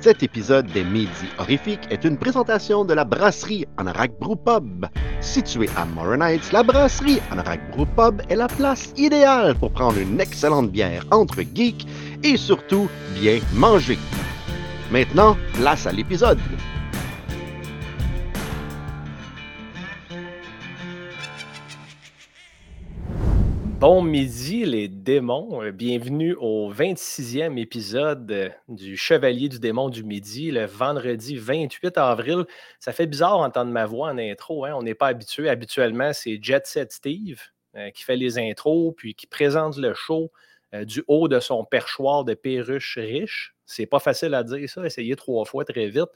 Cet épisode des Midi Horrifiques est une présentation de la brasserie Anorak Brew Pub. Située à Morin Heights, la brasserie Anorak Brew Pub est la place idéale pour prendre une excellente bière entre geeks et surtout bien manger. Maintenant, place à l'épisode. Bon midi les démons, Euh, bienvenue au 26e épisode euh, du Chevalier du démon du midi, le vendredi 28 avril. Ça fait bizarre d'entendre ma voix en intro, hein? on n'est pas habitué. Habituellement, c'est Jet Set Steve euh, qui fait les intros, puis qui présente le show du haut de son perchoir de perruche riche. C'est pas facile à dire ça, essayez trois fois très vite.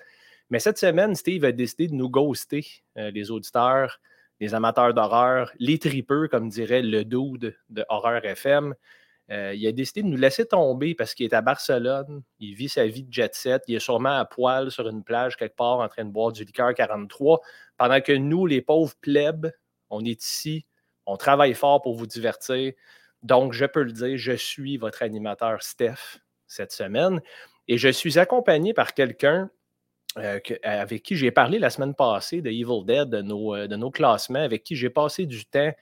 Mais cette semaine, Steve a décidé de nous ghoster, les auditeurs, les amateurs d'horreur, les tripeux, comme dirait le dude de Horreur FM. Euh, il a décidé de nous laisser tomber parce qu'il est à Barcelone, il vit sa vie de jet set, il est sûrement à poil sur une plage quelque part en train de boire du liqueur 43, pendant que nous, les pauvres plebs, on est ici, on travaille fort pour vous divertir. Donc, je peux le dire, je suis votre animateur Steph cette semaine et je suis accompagné par quelqu'un euh, que- avec qui j'ai parlé la semaine passée de Evil Dead, de nos, euh, de nos classements, avec qui j'ai passé du temps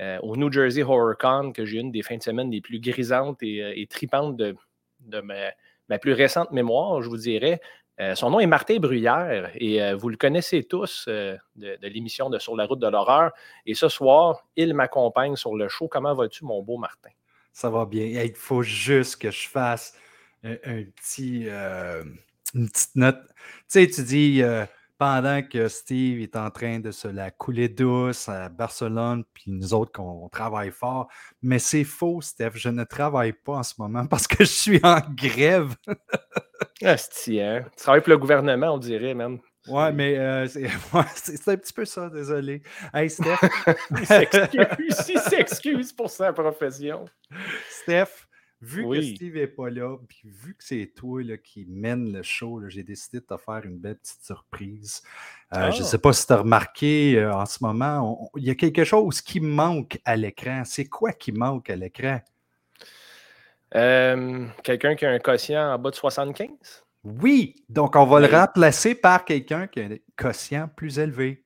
euh, au New Jersey Horror Con, que j'ai une des fins de semaine les plus grisantes et, euh, tripantes de, de ma, plus récente mémoire, je vous dirais. Euh, son nom est Martin Bruyère et euh, vous le connaissez tous euh, de, l'émission de Sur la route de l'horreur. Et ce soir, il m'accompagne sur le show. Comment vas-tu, mon beau Martin? Ça va bien. Il faut juste que je fasse un, petit, euh, une petite note. Tu sais, tu dis euh, pendant que Steve est en train de se la couler douce à Barcelone, puis nous autres qu'on travaille fort. Mais c'est faux, Steph. Je ne travaille pas en ce moment parce que je suis en grève. Asti, hein? Tu travailles pour le gouvernement, on dirait, même. Ouais, mais euh, c'est ouais, un petit peu ça, désolé. Hey, Steph, il s'excuse pour sa profession. Steph, vu Oui. que Steve n'est pas là, puis vu que c'est toi là, qui mène le show, j'ai décidé de te faire une belle petite surprise. Euh, Je ne Ah. sais pas si tu as remarqué euh, en ce moment, il y a quelque chose qui manque à l'écran. C'est quoi qui manque à l'écran? Euh, Quelqu'un qui a un quotient en bas de 75? Oui, donc on va le remplacer par quelqu'un qui a un quotient plus élevé.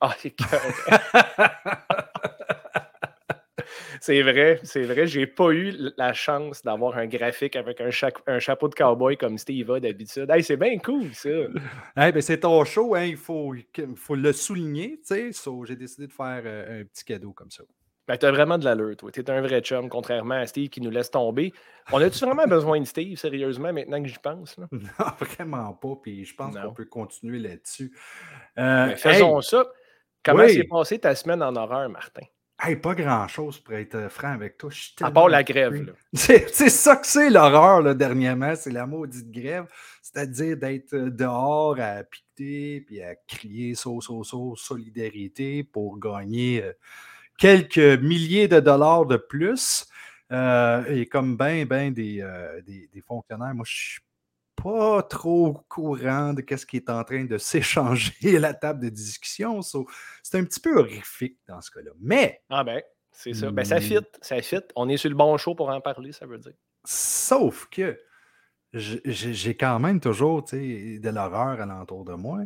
Ah, c'est correct. C'est vrai, c'est vrai. J'ai pas eu la chance d'avoir un graphique avec un, cha- un chapeau de cowboy comme Steve a d'habitude. Hey, c'est bien cool, ça. Eh ben, c'est ton show, hein, il faut, il faut le souligner. tu sais. So, j'ai décidé de faire euh, un petit cadeau comme ça. Ben, t'as vraiment de l'allure, toi. T'es un vrai chum, contrairement à Steve qui nous laisse tomber. On a-tu vraiment besoin de Steve, sérieusement, maintenant que j'y pense? là? Non, vraiment pas. Puis je pense qu'on peut continuer là-dessus. Euh, Ben, faisons hey, ça. Comment Oui. s'est passée ta semaine en horreur, Martin? Hey, pas grand-chose pour être euh, franc avec toi. À part la grève. C'est ça que c'est l'horreur là, dernièrement, c'est la maudite grève. C'est-à-dire d'être euh, dehors à piqueter puis à crier so, so, so, solidarité pour gagner euh, quelques milliers de dollars de plus. Euh, et comme ben, ben des, euh, des, des fonctionnaires, moi, je suis pas trop au courant de ce qui est en train de s'échanger à la table de discussion. So, c'est un petit peu horrifique dans ce cas-là. Mais, Ah ben, c'est ça. Ben, ça Mm. fit, ça fit. On est sur le bon show pour en parler, ça veut dire. sauf que j'ai quand même toujours de l'horreur alentour de moi.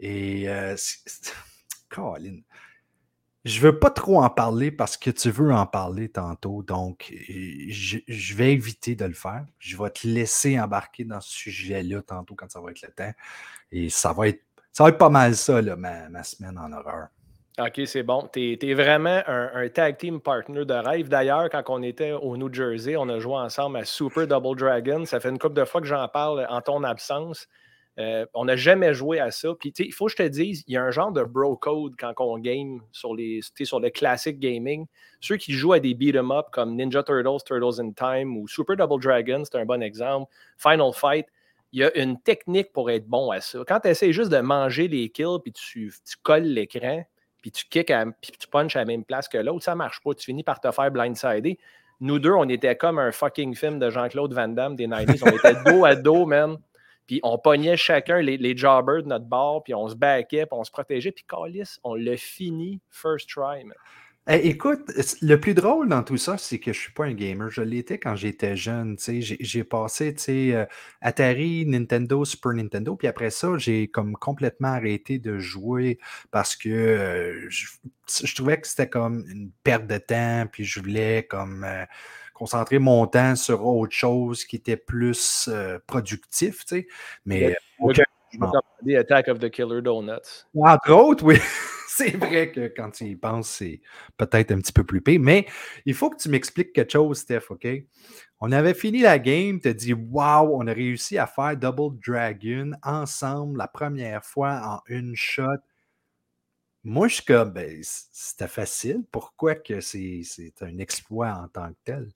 Et euh, Colin, je veux pas trop en parler parce que tu veux en parler tantôt. Donc, je, vais éviter de le faire. Je vais te laisser embarquer dans ce sujet-là tantôt quand ça va être le temps. Et ça va être, ça va être pas mal ça, là, ma, ma semaine en horreur. OK, c'est bon. Tu es, vraiment un, un tag team partner de rêve. D'ailleurs, quand on était au New Jersey, on a joué ensemble à Super Double Dragon. Ça fait une couple de fois que j'en parle en ton absence. Euh, on n'a jamais joué à ça. Puis, il faut que je te dise, il y a un genre de bro code quand on game sur, les, sur le classic gaming. Ceux qui jouent à des beat 'em up comme Ninja Turtles, Turtles in Time ou Super Double Dragon, c'est un bon exemple. Final Fight, il y a une technique pour être bon à ça. Quand tu essaies juste de manger les kills puis tu, tu colles l'écran, puis tu kicks, à- puis tu punches à la même place que l'autre, ça marche pas. Tu finis par te faire blindsider. Nous deux, on était comme un fucking film de Jean-Claude Van Damme des 90s. On était dos à dos, man. Puis on pognait chacun les, les jobbers de notre bord, puis on se backait, puis on se protégeait. Puis Calis, on l'a fini first try, man. Eh, écoute, le plus drôle dans tout ça, c'est que je suis pas un gamer. Je l'étais quand j'étais jeune. J'ai passé euh, Atari, Nintendo, Super Nintendo, puis après ça, j'ai comme complètement arrêté de jouer parce que euh, je, trouvais que c'était comme une perte de temps, puis je voulais comme euh, concentrer mon temps sur autre chose qui était plus productif, Mais Attack of the Killer Donuts. Entre autres, oui. c'est vrai que quand tu y penses, c'est peut-être un petit peu plus pire. Mais il faut que tu m'expliques quelque chose, Steph, OK? On avait fini la game, tu as dit Waouh, on a réussi à faire Double Dragon ensemble la première fois en une shot. Moi, je suis comme, ben, c'était facile. Pourquoi que c'est un exploit en tant que tel?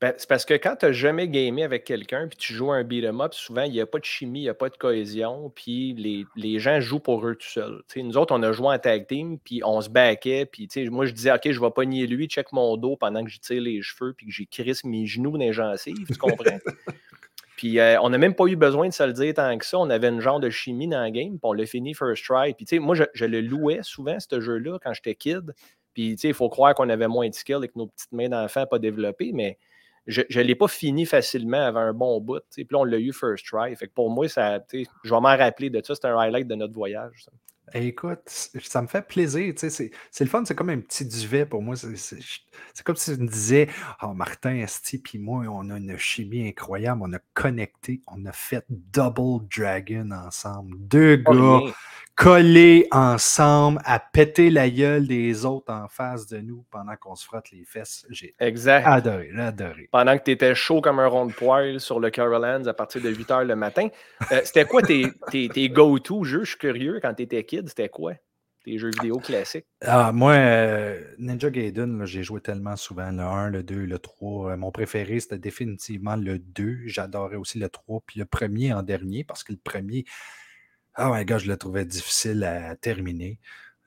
Ben, c'est parce que quand tu n'as jamais gamé avec quelqu'un, puis tu joues un beat'em up, souvent, il n'y a pas de chimie, il n'y a pas de cohésion, puis les, les, gens jouent pour eux tout seuls. nous autres, on a joué en tag team, puis on se baquait, puis moi, je disais, OK, je vais pas nier lui, check mon dos pendant que je tire les cheveux, puis que j'ai crisse mes genoux dans les gencives, tu comprends? puis euh, on n'a même pas eu besoin de se le dire tant que ça. On avait une genre de chimie dans le game, puis on l'a fini first try. Puis, moi, je, le louais souvent, ce jeu-là, quand j'étais kid. Puis, il faut croire qu'on avait moins de skill et que nos petites mains d'enfant pas développées, mais je ne l'ai pas fini facilement avant un bon bout. Puis là, on l'a eu first try. Fait que pour moi, ça, je vais m'en rappeler de ça. C'est un highlight de notre voyage. Écoute, ça me fait plaisir. C'est le fun, c'est comme un petit duvet pour moi. C'est comme si tu me disais Oh, Martin, Esti, puis moi, on a une chimie incroyable. On a connecté, on a fait Double Dragon ensemble. Deux gars collés ensemble à péter la gueule des autres en face de nous pendant qu'on se frotte les fesses. J'ai adoré, adoré. Pendant que tu étais chaud comme un rond de poil sur le Carolans à partir de 8 h le matin. Euh, c'était quoi tes, tes, go-to jeux? Je suis curieux, quand tu étais kid, c'était quoi? Tes jeux vidéo classiques? Ah, moi, euh, Ninja Gaiden, j'ai joué tellement souvent le 1, le 2, le 3. Euh, mon préféré, c'était définitivement le 2. J'adorais aussi le 3, puis le premier en dernier, parce que le premier, ah my god, je le trouvais difficile à terminer.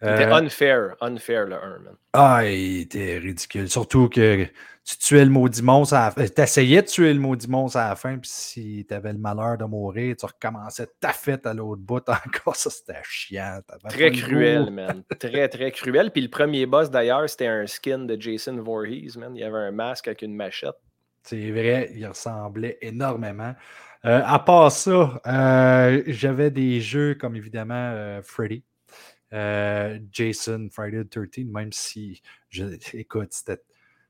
C'était euh, unfair, unfair le 1, man. Ah, il était ridicule. Surtout que tu tuais le maudit monstre à la fin. Tu essayais de tuer le maudit monstre à la fin, puis si tu avais le malheur de mourir, tu recommençais ta fête à l'autre bout encore. Ça, c'était chiant. Très cruel, man. Très, très cruel. Puis le premier boss, d'ailleurs, c'était un skin de Jason Voorhees, man. Il y avait un masque avec une machette. C'est vrai, il ressemblait énormément. Euh, à part ça, euh, j'avais des jeux comme évidemment euh, Freddy, Jason, Friday the 13, même si, je, écoute, c'était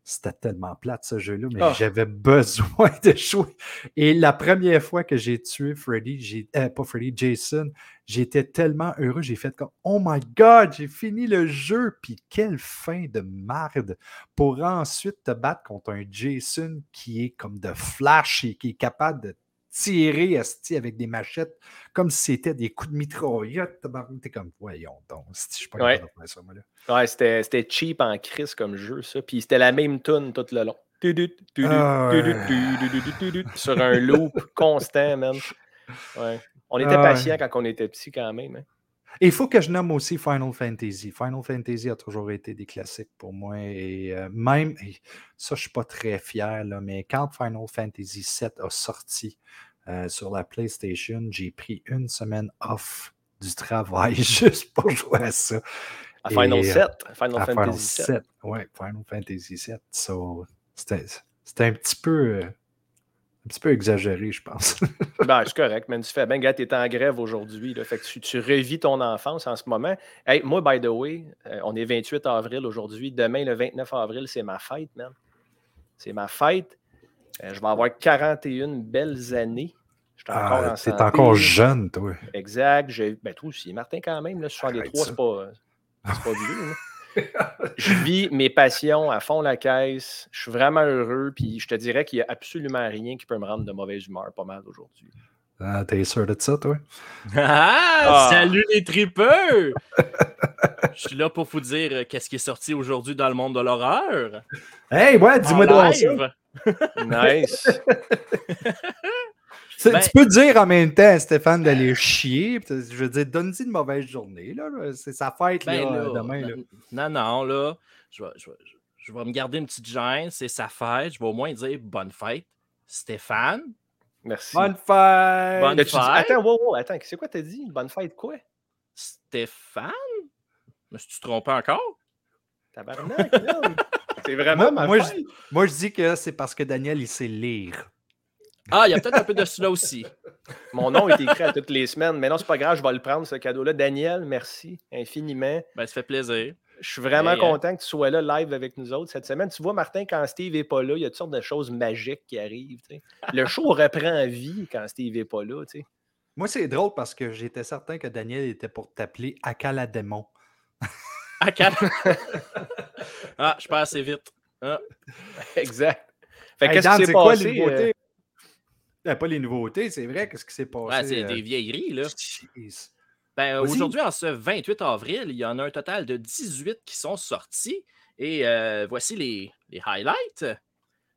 c'était tellement plate ce jeu-là, mais ah. j'avais besoin de jouer. Et la première fois que j'ai tué Freddy, j'ai, pas Freddy, Jason, j'étais tellement heureux, j'ai fait comme Oh my god, j'ai fini le jeu, puis quelle fin de merde pour ensuite te battre contre un Jason qui est comme de flash et qui est capable de tirer avec des machettes comme si c'était des coups de mitraillette. T'es comme, voyons donc, je suis pas capable de faire ça, moi, là. Ouais, c'était cheap en crise comme jeu, ça. Puis c'était la même tune tout le long. Sur un loop constant, man. Ouais. On était patient quand on était petit quand même. Hein. Et il faut que je nomme aussi Final Fantasy. Final Fantasy a toujours été des classiques pour moi. Et euh, même, ça, je ne suis pas très fier, là, mais quand Final Fantasy VII a sorti euh, sur la PlayStation, j'ai pris une semaine off du travail juste pour jouer à ça. À Final 7. Euh, Final Fantasy 7. Oui, Final Fantasy 7. c'était un petit peu petit peu exagéré, je pense. ben, c'est correct, mais tu fais bien, gars, tu es en grève aujourd'hui. Fait que tu, tu, revis ton enfance en ce moment. Hey, moi, by the way, euh, on est 28 avril aujourd'hui. Demain, le 29 avril, c'est ma fête, man. C'est ma fête. Euh, je vais avoir 41 belles années. Ah, tu es encore jeune, toi. Exact. Ben, toi aussi. Martin, quand même, là, 63, c'est pas, pas vieux. Je vis mes passions à fond la caisse. Je suis vraiment heureux. Puis je te dirais qu'il n'y a absolument rien qui peut me rendre de mauvaise humeur pas mal aujourd'hui. Ah, t'es sûr de ça, toi? Ah, ah! Salut les tripeux! je suis là pour vous dire euh, qu'est-ce qui est sorti aujourd'hui dans le monde de l'horreur. Hey, ouais, dis-moi de ça. Nice. Ben tu peux dire en même temps à Stéphane d'aller chier. Je veux dire, donne-y une mauvaise journée. Là, C'est sa fête ben là, demain. Là. Non, non, là, je vais, je, vais, je vais, me garder une petite gêne. C'est sa fête. Je vais au moins dire bonne fête, Stéphane. Merci. Bonne fête. Bonne fête. attends, wow, wow, attends, c'est quoi t'as dit? Bonne fête quoi? Stéphane? Me suis-tu trompé encore? Tabarnak, C'est vraiment moi, ma moi, fête. je, moi, je dis que c'est parce que Daniel, il sait lire. Ah, il y a peut-être un peu de cela aussi. Mon nom est écrit à toutes les semaines, mais non, c'est pas grave, je vais le prendre, ce cadeau-là. Daniel, merci infiniment. Ben, ça fait plaisir. Je suis vraiment Hey, hein. content que tu sois là live avec nous autres cette semaine. Tu vois, Martin, quand Steve n'est pas là, il y a toutes sortes de choses magiques qui arrivent. Le show reprend vie quand Steve n'est pas là. tu sais. Moi, c'est drôle parce que j'étais certain que Daniel était pour t'appeler Akaladémon. À quatre. ah, je passe assez vite. Ah. Exact. Fait Hey, qu'est-ce qui s'est c'est quoi passé? les euh, nouveautés? Euh, pas les nouveautés, c'est vrai. Qu'est-ce qui s'est passé? Ouais, c'est euh, des vieilleries, là. jeez. Ben, aujourd'hui, en ce 28 avril, il y en a un total de 18 qui sont sortis. Et euh, voici les, les highlights.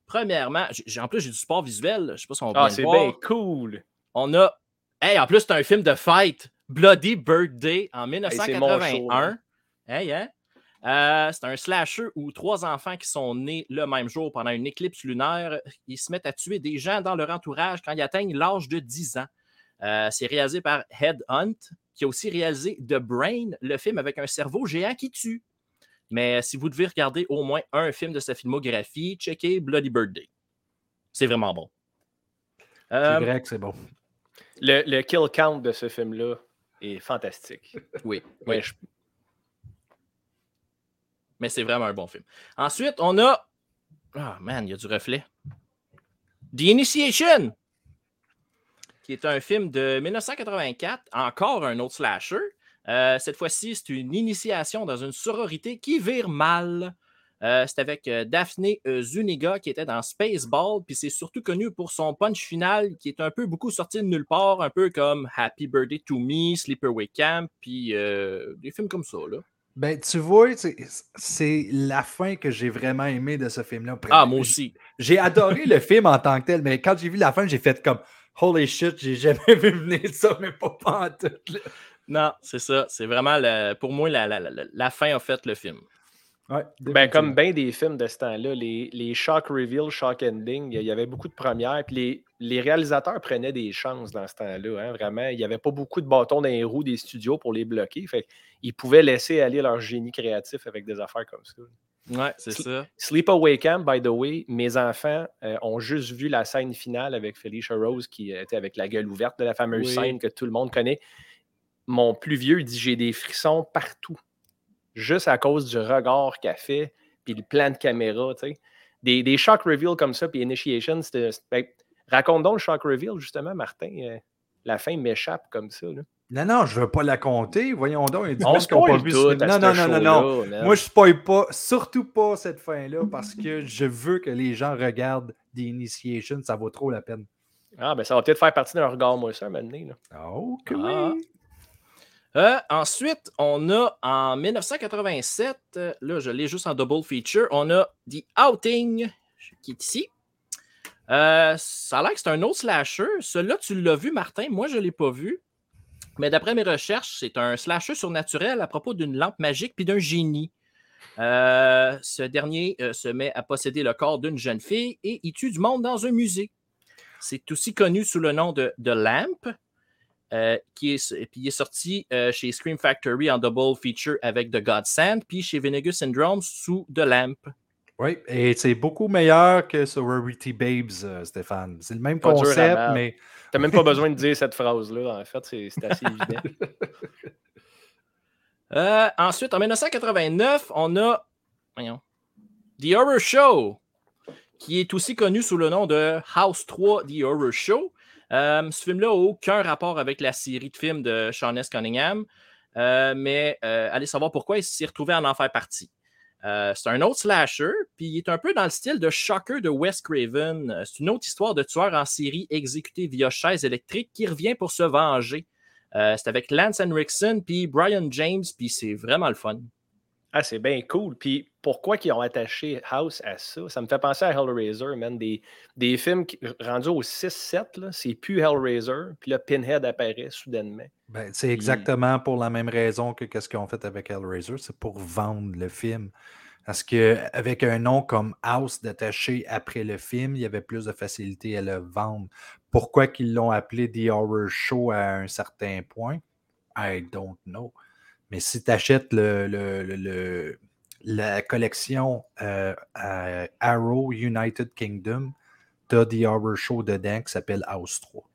Premièrement, j'ai- en plus, j'ai du sport visuel. Je sais pas si on va Ah, c'est voir. bien cool. On a. Hey, en plus, c'est un film de fight. Bloody Birthday en c'est mon show, 1981. hey, hein? Euh, c'est un slasher où trois enfants qui sont nés le même jour pendant une éclipse lunaire, ils se mettent à tuer des gens dans leur entourage quand ils atteignent l'âge de 10 ans. Euh, c'est réalisé par Head Hunt, qui a aussi réalisé The Brain, le film avec un cerveau géant qui tue. Mais si vous devez regarder au moins un film de sa filmographie, checkez Bloody Birthday. C'est vraiment bon. C'est Euh, vrai que c'est bon. Le, le kill count de ce film-là est fantastique. oui, Ouais, oui. je- mais c'est vraiment un bon film. Ensuite, on a. Ah, man, il y a du reflet. The Initiation, qui est un film de 1984, encore un autre slasher. Euh, cette fois-ci, c'est une initiation dans une sororité qui vire mal. Euh, c'est avec euh, Daphne Zuniga qui était dans Spaceball, puis c'est surtout connu pour son punch final qui est un peu beaucoup sorti de nulle part, un peu comme Happy Birthday to Me, Sleepaway Camp, puis des films comme ça. Là. Ben, tu vois, c'est- la fin que j'ai vraiment aimé de ce film-là. Ah, moi aussi. J'ai adoré le film en tant que tel, mais quand j'ai vu la fin, j'ai fait comme Holy shit, j'ai jamais vu venir ça, mais pas, pas en tout. là. Non, c'est ça. C'est vraiment, le- pour moi, la, la- la- la fin a fait le film. Ouais, Ben, comme bien des films de ce temps-là, les, les shock reveal, shock ending, il y avait beaucoup de premières. Puis les, les réalisateurs prenaient des chances dans ce temps-là. hein, vraiment, il n'y avait pas beaucoup de bâtons dans les roues des studios pour les bloquer. Fait ils pouvaient laisser aller leur génie créatif avec des affaires comme ça. Ouais, c'est Sl- ça. Sleepaway Camp, by the way, mes enfants euh, ont juste vu la scène finale avec Felicia Rose qui était avec la gueule ouverte de la fameuse Oui. scène que tout le monde connaît. Mon plus vieux dit j'ai des frissons partout, juste à cause du regard qu'elle fait, puis le plan de caméra, tu sais. Des, des shock reveals comme ça, puis Initiation, c'était. c'était- ben, raconte donc le shock reveal, justement, Martin. euh, la fin m'échappe comme ça. là. Non, non, je veux pas la compter. Voyons donc. il y a du On ont pas vu tout à Non, non, non, non, non. Moi, je spoil pas, surtout pas cette fin-là, parce que je veux que les gens regardent The Initiation. Ça vaut trop la peine. Ah, ben ça va peut-être faire partie de leur regard, moi, ça, maintenant. Là. Oh, que Ah. oui. Euh, ensuite, on a en 1987, euh, là, je l'ai juste en double feature, on a The Outing, qui est ici. Euh, ça a l'air que c'est un autre slasher. Celui-là, tu l'as vu, Martin. Moi, je ne l'ai pas vu. Mais d'après mes recherches, c'est un slasher surnaturel à propos d'une lampe magique puis d'un génie. Ce dernier se met à posséder le corps d'une jeune fille et il tue du monde dans un musée. C'est aussi connu sous le nom de The Lamp, euh, qui est, puis il est sorti euh, chez Scream Factory en double feature avec The Godsend, puis chez Vinegar Syndrome sous The Lamp. Oui, et c'est beaucoup meilleur que Sorority Babes, euh, Stéphane. C'est le même Pas concept, mais T'as même pas besoin de dire cette phrase-là. En fait, c'est assez évident. Euh, ensuite, en 1989, on a voyons, The Horror Show, qui est aussi connu sous le nom de House 3 The Horror Show. Euh, ce film-là n'a aucun rapport avec la série de films de Sean S. Cunningham, euh, mais euh, allez savoir pourquoi il s'est retrouvé à en faire partie. C'est un autre slasher, puis il est un peu dans le style de Shocker de Wes Craven. C'est une autre histoire de tueur en série exécuté via chaise électrique qui revient pour se venger. C'est avec Lance Henriksen puis Brian James, puis c'est vraiment le fun. Ah, c'est bien cool. Puis pourquoi ils ont attaché House à ça? Ça me fait penser à Hellraiser, man. Des, des films qui- rendus au 6-7, là, c'est plus Hellraiser. Puis là, Pinhead apparaît soudainement. ben, c'est exactement pour la même raison que ce qu'ils ont fait avec Hellraiser. C'est pour vendre le film. Parce qu'avec un nom comme House détaché après le film, il y avait plus de facilité à le vendre. Pourquoi qu'ils l'ont appelé The Horror Show à un certain point? I don't know. Mais si tu achètes le, le- le- le- la collection euh, Arrow United Kingdom, t'as The Horror Show dedans qui s'appelle House 3.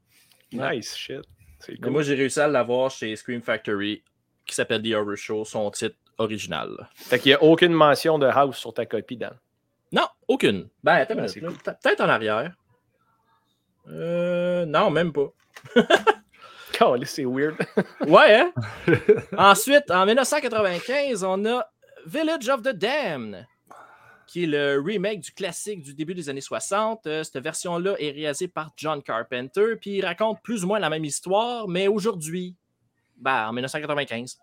Nice shit. Cool. Moi, j'ai réussi à l'avoir chez Scream Factory qui s'appelle The Horror Show, son titre original. Fait qu'il n'y a aucune mention de House sur ta copie, Dan. Non, aucune. Ben, attends, peut-être en arrière. Euh, non, même pas. c'est weird. ouais, hein? Ensuite, en 1995, on a Village of the Damned, qui est le remake du classique du début des années 60. Euh, cette version-là est réalisée par John Carpenter, puis il raconte plus ou moins la même histoire, mais aujourd'hui, ben, en 1995.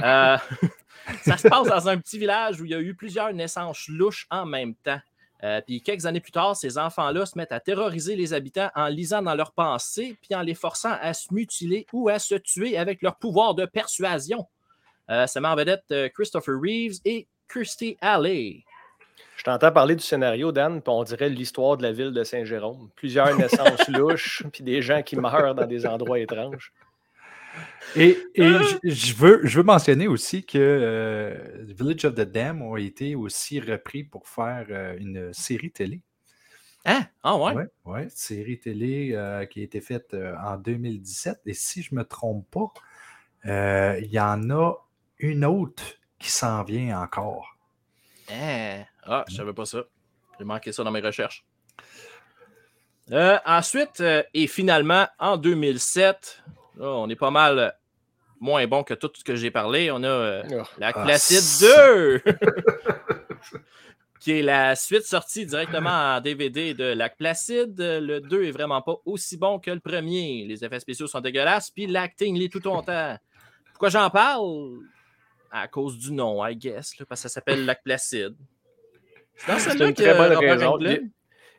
Euh, ça se passe dans un petit village où il y a eu plusieurs naissances louches en même temps. Euh, puis quelques années plus tard, ces enfants-là se mettent à terroriser les habitants en lisant dans leurs pensées, puis en les forçant à se mutiler ou à se tuer avec leur pouvoir de persuasion. Euh, ça m'a en vedette euh, Christopher Reeves et Kirstie Alley. Je t'entends parler du scénario, Dan, puis on dirait l'histoire de la ville de Saint-Jérôme. Plusieurs naissances louches, puis des gens qui meurent dans des endroits étranges. Et, ah! je, veux, je veux mentionner aussi que euh, Village of the Dam a été aussi repris pour faire euh, une série télé. Hein? Ah ouais? Oui, ouais, série télé euh, qui a été faite en 2017. Et si je ne me trompe pas, il y en a une autre qui s'en vient encore. Hein? Ah, je ne savais pas ça. J'ai manqué ça dans mes recherches. ensuite, et finalement, en 2007, on est pas mal moins bon que tout ce que j'ai parlé. On a euh, oh. la ah, Placide 2, qui est la suite sortie directement en DVD de Lac Placide. Le 2 est vraiment pas aussi bon que le premier. Les effets spéciaux sont dégueulasses, puis l'acting l'est tout autant. Pourquoi j'en parle? À cause du nom, I guess, parce que ça s'appelle Lac Placide. C'est dans celle-là que Robert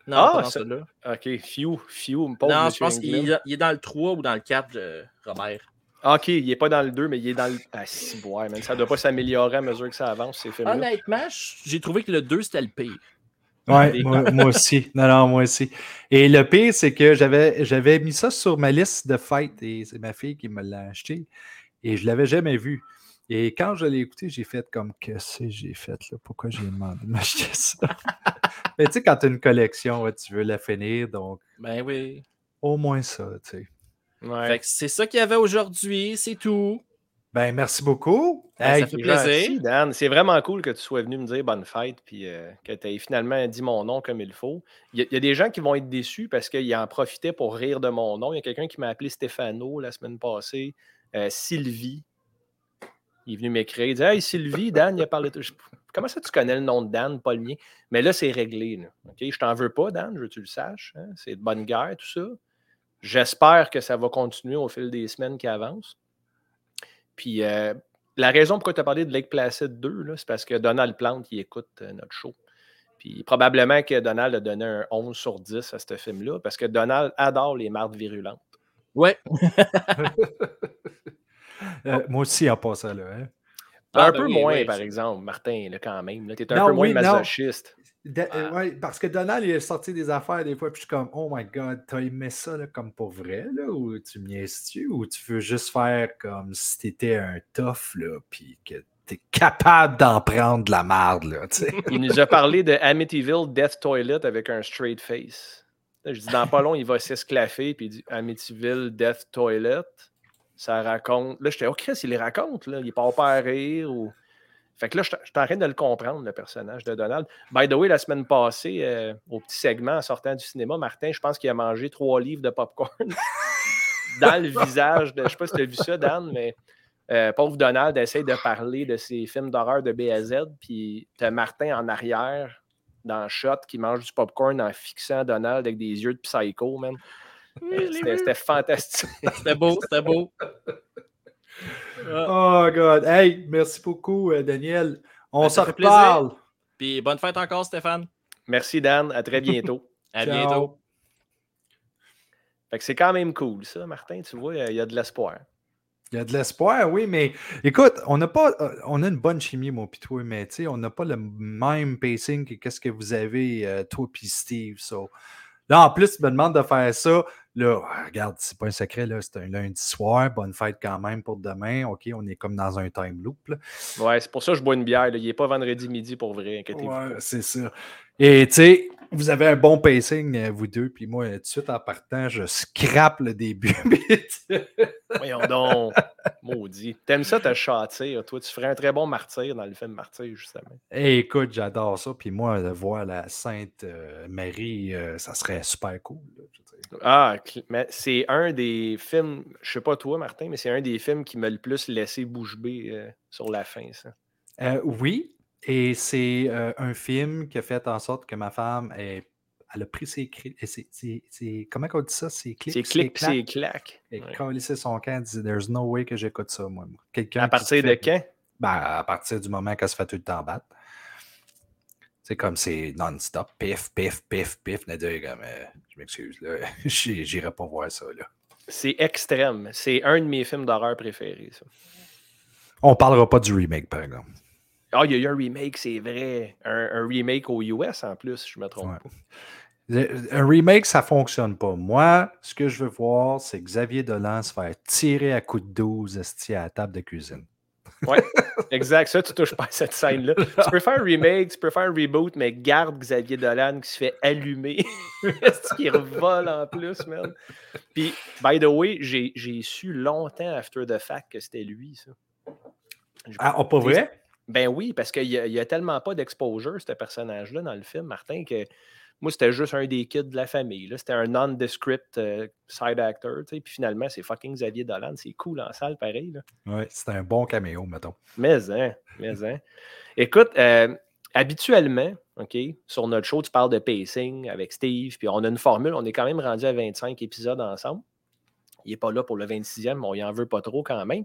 non, ah, pas là Ok, Few, Few, Non, je pense qu'il est dans le 3 ou dans le 4, Robert. Ok, il n'est pas dans le 2, mais il est dans le. Ah, si, ouais, mais ça ne doit pas s'améliorer à mesure que ça avance, ces films Honnêtement, j'ai trouvé que le 2, c'était le pire. Ouais, moi, aussi. Non, non, moi aussi. Et le pire, c'est que j'avais, j'avais mis ça sur ma liste de fêtes et c'est ma fille qui me l'a acheté et je ne l'avais jamais vu. Et quand je l'ai écouté, j'ai fait comme que c'est j'ai fait là? Pourquoi j'ai demandé de m'acheter ça? Mais tu sais, quand tu as une collection, tu veux la finir, donc. Ben oui. Au moins ça, tu sais. Ouais. c'est ça qu'il y avait aujourd'hui, c'est tout. Ben, merci beaucoup. Ben, ça fait plaisir. Dan. C'est vraiment cool que tu sois venu me dire bonne fête puis euh, que tu aies finalement dit mon nom comme il faut. Il y, a des gens qui vont être déçus parce qu'ils en profitaient pour rire de mon nom. Il y a quelqu'un qui m'a appelé Stéphano la semaine passée, euh, Sylvie. Il est venu m'écrire. Il dit Hey Sylvie, Dan, il a parlé de. Comment ça tu connais le nom de Dan, pas le mien? Mais là, c'est réglé. Là. ne Je t'en veux pas, Dan, je veux que tu le saches. Hein. C'est de bonne guerre, tout ça. J'espère que ça va continuer au fil des semaines qui avancent. Puis euh, la raison pourquoi tu as parlé de Lake Placid 2, c'est parce que Donald Plante, il écoute euh, notre show. Puis probablement que Donald a donné un 11 sur 10 à ce film-là, parce que Donald adore les mardes virulentes. Ouais. Euh, moi aussi, en passant là. Hein. un ben peu moins, par exemple, Martin, là, quand même. Tu es un peu moins masochiste. Euh, ah. parce que Donald, il est sorti des affaires des fois, puis je suis comme, oh my god, t'as aimé ça là, comme pour vrai, là, ou tu me tu ou tu veux juste faire comme si t'étais un tough, là, puis que t'es capable d'en prendre de la merde, là, tu sais. Il nous a parlé de Amityville Death Toilet avec un straight face. je dis, dans pas long, il va s'esclaffer, puis il dit Amityville Death Toilet ça raconte. Là, j'étais, oh Chris, il les raconte, là. il part pas à rire. Fait que là, je en train de le comprendre, le personnage de Donald. By the way, la semaine passée, euh, au petit segment en sortant du cinéma, Martin, je pense qu'il a mangé trois livres de popcorn dans le visage de. Je sais pas si tu as vu ça, Dan, mais euh, pauvre Donald essaie de parler de ses films d'horreur de BAZ, puis tu as Martin en arrière, dans le shot, qui mange du popcorn en fixant Donald avec des yeux de psycho, même. C'était fantastique. C'était beau, c'était beau. Oh, God. Hey, merci beaucoup, euh, Daniel. On ben, se reparle. Puis bonne fête encore, Stéphane. Merci, Dan. À très bientôt. à bientôt. Fait que c'est quand même cool, ça, Martin. Tu vois, il y a de l'espoir. Il y a de l'espoir, oui, mais écoute, on n'a pas, euh, on a une bonne chimie, mon puis toi, mais tu sais, on n'a pas le même pacing que qu'est-ce que vous avez, euh, toi puis Steve. So. Là, en plus, tu me demandes de faire ça Là, regarde, c'est pas un secret, là, c'est un lundi soir, bonne fête quand même pour demain. OK, on est comme dans un time loop. Là. Ouais, c'est pour ça que je bois une bière. Là. Il n'est pas vendredi midi pour vrai, inquiétez-vous. Ouais, c'est ça. Et tu sais, vous avez un bon pacing, euh, vous deux, puis moi, tout de suite en partant, je scrape le début. Voyons donc, maudit. T'aimes ça te châtir, toi? Tu ferais un très bon martyr dans le film Martyr, justement. Eh, écoute, j'adore ça. Puis moi, de voir la Sainte euh, Marie, euh, ça serait super cool. là. Ah, mais c'est un des films, je sais pas toi, Martin, mais c'est un des films qui m'a le plus laissé bouche bée euh, sur la fin, ça. Euh, oui, et c'est euh, un film qui a fait en sorte que ma femme, ait- elle a pris ses c'est- c'est- c'est- Comment on dit ça? C'est clic, C'est clic puis clac. c'est clac. Et Ouais. quand elle son camp, elle dit There's no way que j'écoute ça, moi. Quelqu'un À partir de quand? Ben, à partir du moment qu'elle se fait tout le temps battre. C'est comme c'est non-stop, pif, pif, pif, pif. Nadia, comme, euh, je m'excuse, là, J'i- j'irai pas voir ça. Là. C'est extrême. C'est un de mes films d'horreur préférés, ça. On parlera pas du remake, par exemple. Ah, il y a eu un remake, c'est vrai. Un, un remake aux US en plus, je me trompe Ouais. pas. Le- Un remake, ça fonctionne pas. Moi, ce que je veux voir, c'est Xavier Dolan se faire tirer à coups de 12 esti, à la table de cuisine. Exact, ça, tu touches pas à cette scène-là. Tu peux faire un remake, tu peux faire un reboot, mais garde Xavier Dolan qui se fait allumer. Qui revole en plus, man? Puis, by the way, j'ai su longtemps after the fact que c'était lui, ça. Ah, oh, pas vrai? Ben oui, parce qu'il n'y a, il y a tellement pas d'exposure, ce personnage-là, dans le film, Martin, que moi, c'était juste un des kids de la famille. C'était un nondescript euh, side actor. Puis finalement, c'est fucking Xavier Dolan. C'est cool en salle, pareil. Oui, c'est un bon caméo, mettons. Mais, hein, mais, hein. Écoute, euh, habituellement, OK, sur notre show, tu parles de pacing avec Steve, puis on a une formule, on est quand même rendu à 25 épisodes ensemble. Il n'est pas là pour le 26e, mais on y en veut pas trop quand même.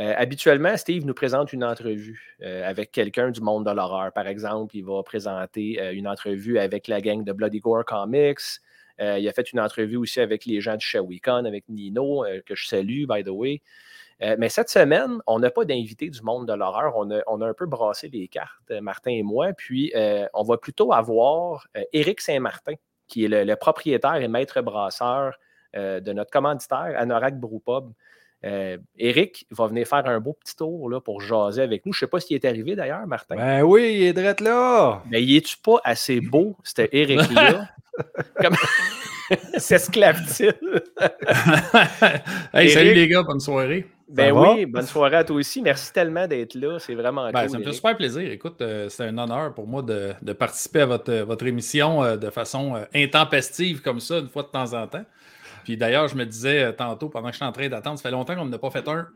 Euh, habituellement, Steve nous présente une entrevue euh, avec quelqu'un du monde de l'horreur. Par exemple, il va présenter euh, une entrevue avec la gang de Bloody Gore Comics. Il a fait une entrevue aussi avec les gens du Shawicon, avec Nino, que je salue, by the way. Mais cette semaine, on n'a pas d'invité du monde de l'horreur. On a, on a un peu brassé les cartes, Martin et moi. Puis, on va plutôt avoir Éric Saint-Martin, qui est le, le propriétaire et maître brasseur de notre commanditaire, Anorak Brewpub. Euh, Éric va venir faire un beau petit tour là, pour jaser avec nous. Je ne sais pas s'il est arrivé d'ailleurs, Martin. Ben oui, il est drette là! Mais il est-tu pas assez beau, cet Éric-là? Comme... S'esclave-t-il? hey, salut Eric. les gars, bonne soirée. Ben oui, bonne soirée à toi aussi. Merci tellement d'être là. C'est vraiment Ben, cool. ça me fait super plaisir. Écoute, euh, c'est un honneur pour moi de, de participer à votre, votre émission euh, de façon euh, intempestive comme ça, une fois de temps en temps. Puis d'ailleurs, je me disais euh, tantôt, pendant que je suis en train d'attendre, ça fait longtemps qu'on n'a pas fait un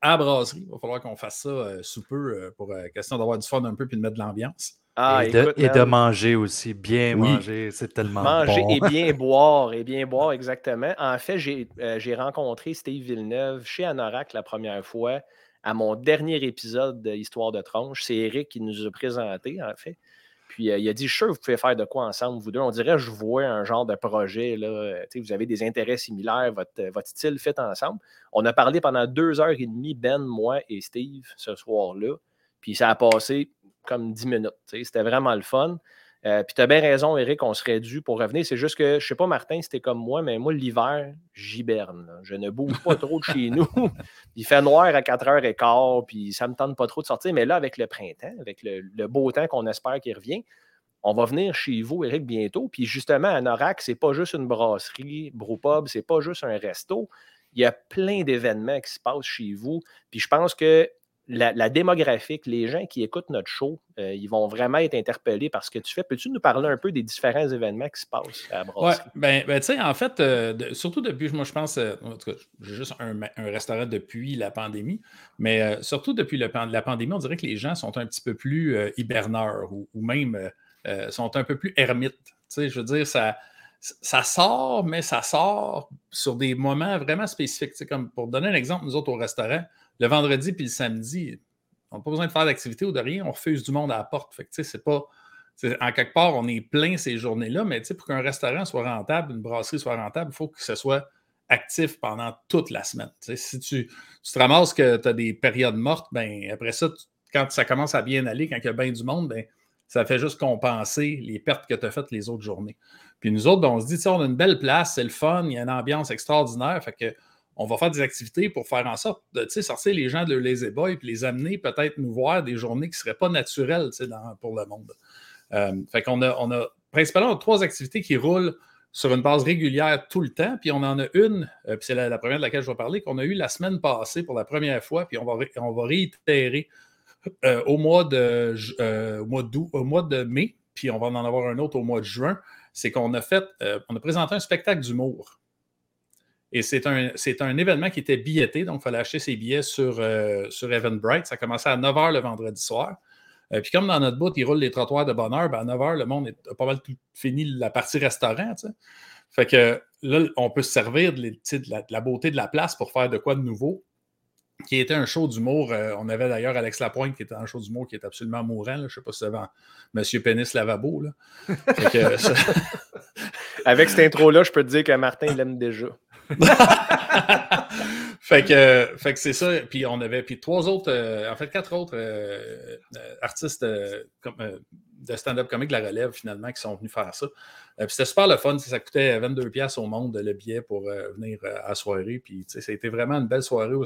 à brasserie. Il va falloir qu'on fasse ça euh, sous peu euh, pour euh, question d'avoir du fun un peu puis de mettre de l'ambiance. Ah, et, de, et manger aussi, bien Oui. manger, c'est tellement manger bon. et bien boire, et bien boire, exactement. En fait, j'ai euh, j'ai rencontré Steve Villeneuve chez Anorak la première fois à mon dernier épisode de Histoire de tronche. C'est Eric qui nous a présenté, en fait. Puis euh, il a dit, je vous pouvez faire de quoi ensemble, vous deux. On dirait, je vois un genre de projet, là. Euh, vous avez des intérêts similaires, votre, euh, votre style fait ensemble. On a parlé pendant deux heures et demie, Ben, moi et Steve, ce soir-là. Puis ça a passé comme dix minutes. C'était vraiment le fun. Euh, puis tu as bien raison, Eric, on serait dû pour revenir. C'est juste que, je sais pas, Martin, c'était comme moi, mais moi, l'hiver, j'hiberne. Je ne bouge pas trop de chez nous. Il fait noir à 4h15, puis ça me tente pas trop de sortir. Mais là, avec le printemps, avec le, le beau temps qu'on espère qu'il revient, on va venir chez vous, Eric, bientôt. Puis justement, à Norac, c'est pas juste une brasserie, Brewpub, c'est pas juste un resto. Il y a plein d'événements qui se passent chez vous. Puis je pense que la, la démographique, les gens qui écoutent notre show, euh, ils vont vraiment être interpellés par ce que tu fais. Peux-tu nous parler un peu des différents événements qui se passent à brasserie? ben, ben, tu sais, en fait, euh, de- surtout depuis, moi, je pense, euh, en tout cas, j'ai juste un, restaurant depuis la pandémie, mais surtout depuis le la pandémie, on dirait que les gens sont un petit peu plus hiberneurs ou, ou même sont un peu plus ermites. Tu sais, je veux dire, ça, ça sort, mais ça sort sur des moments vraiment spécifiques. Tu sais, comme pour donner un exemple, nous autres au restaurant, le vendredi puis le samedi, on n'a pas besoin de faire d'activité ou de rien, on refuse du monde à la porte. C'est pas. En quelque part, on est plein ces journées-là, mais pour qu'un restaurant soit rentable, une brasserie soit rentable, il faut que ce soit actif pendant toute la semaine. Si tu, te ramasses que tu as des périodes mortes, ben après ça, quand ça commence à bien aller, quand il y a bien du monde, ben, ça fait juste compenser les pertes que tu as faites les autres journées. Puis nous autres, ben, on se dit, on a une belle place, c'est le fun, il y a une ambiance extraordinaire. Fait que on va faire des activités pour faire en sorte de sortir les gens de Lazy Boy et les amener peut-être nous voir des journées qui ne seraient pas naturelles pour le monde. Euh, fait qu'on a, principalement trois activités qui roulent sur une base régulière tout le temps. Puis on en a une, euh, puis c'est la, première de laquelle je vais parler, qu'on a eu la semaine passée pour la première fois, puis on va, réitérer euh, au mois de au mois de mai, puis on va en avoir un autre au mois de juin. C'est qu'on a fait, on a présenté un spectacle d'humour. Et c'est un, un, événement qui était billetté, donc il fallait acheter ses billets sur, euh, sur. Ça commençait à 9 h le vendredi soir. Euh, puis comme dans notre bout, ils roulent les trottoirs de bonne heure, ben à 9 h, le monde a pas mal tout fini la partie restaurant. Fait que là, on peut se servir de, la, beauté de la place pour faire de quoi de nouveau. Qui était un show d'humour. Euh, on avait d'ailleurs Alex Lapointe qui était un show d'humour qui est absolument mourant. Je ne sais pas si c'est Monsieur Pénis Lavabo. Là. Avec cette intro-là, je peux te dire que Martin l'aime déjà. fait que, fait que c'est ça. Puis on avait puis trois autres, euh, en fait quatre autres euh, euh, artistes de stand-up comique la relève finalement qui sont venus faire ça. puis c'était super le fun. Ça coûtait 22 pièces au monde le billet pour venir à la soirée. Puis ça a été vraiment une belle soirée où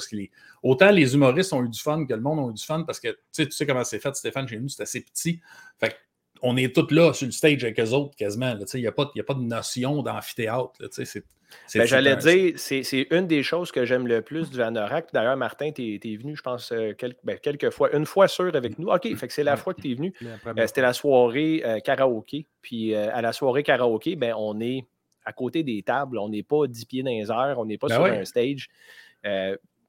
autant les humoristes ont eu du fun que le monde a eu du fun parce que tu sais comment c'est fait, Stéphane, chez nous, c'est assez petit. Fait que on est tous là sur le stage avec eux autres quasiment. Il n'y a, a pas de notion d'amphithéâtre. Ben, j'allais dire, c'est une des choses que j'aime le plus du Vanorak. D'ailleurs, Martin, tu es, venu, je pense, euh, ben, quelques, fois, une fois sûr avec nous. OK, fait que c'est la fois que tu es venu. Euh, c'était la soirée euh, karaoké. Puis à la soirée karaoké, ben, on est à côté des tables. On n'est pas 10 pieds dans les airs. On n'est pas ben sur un stage.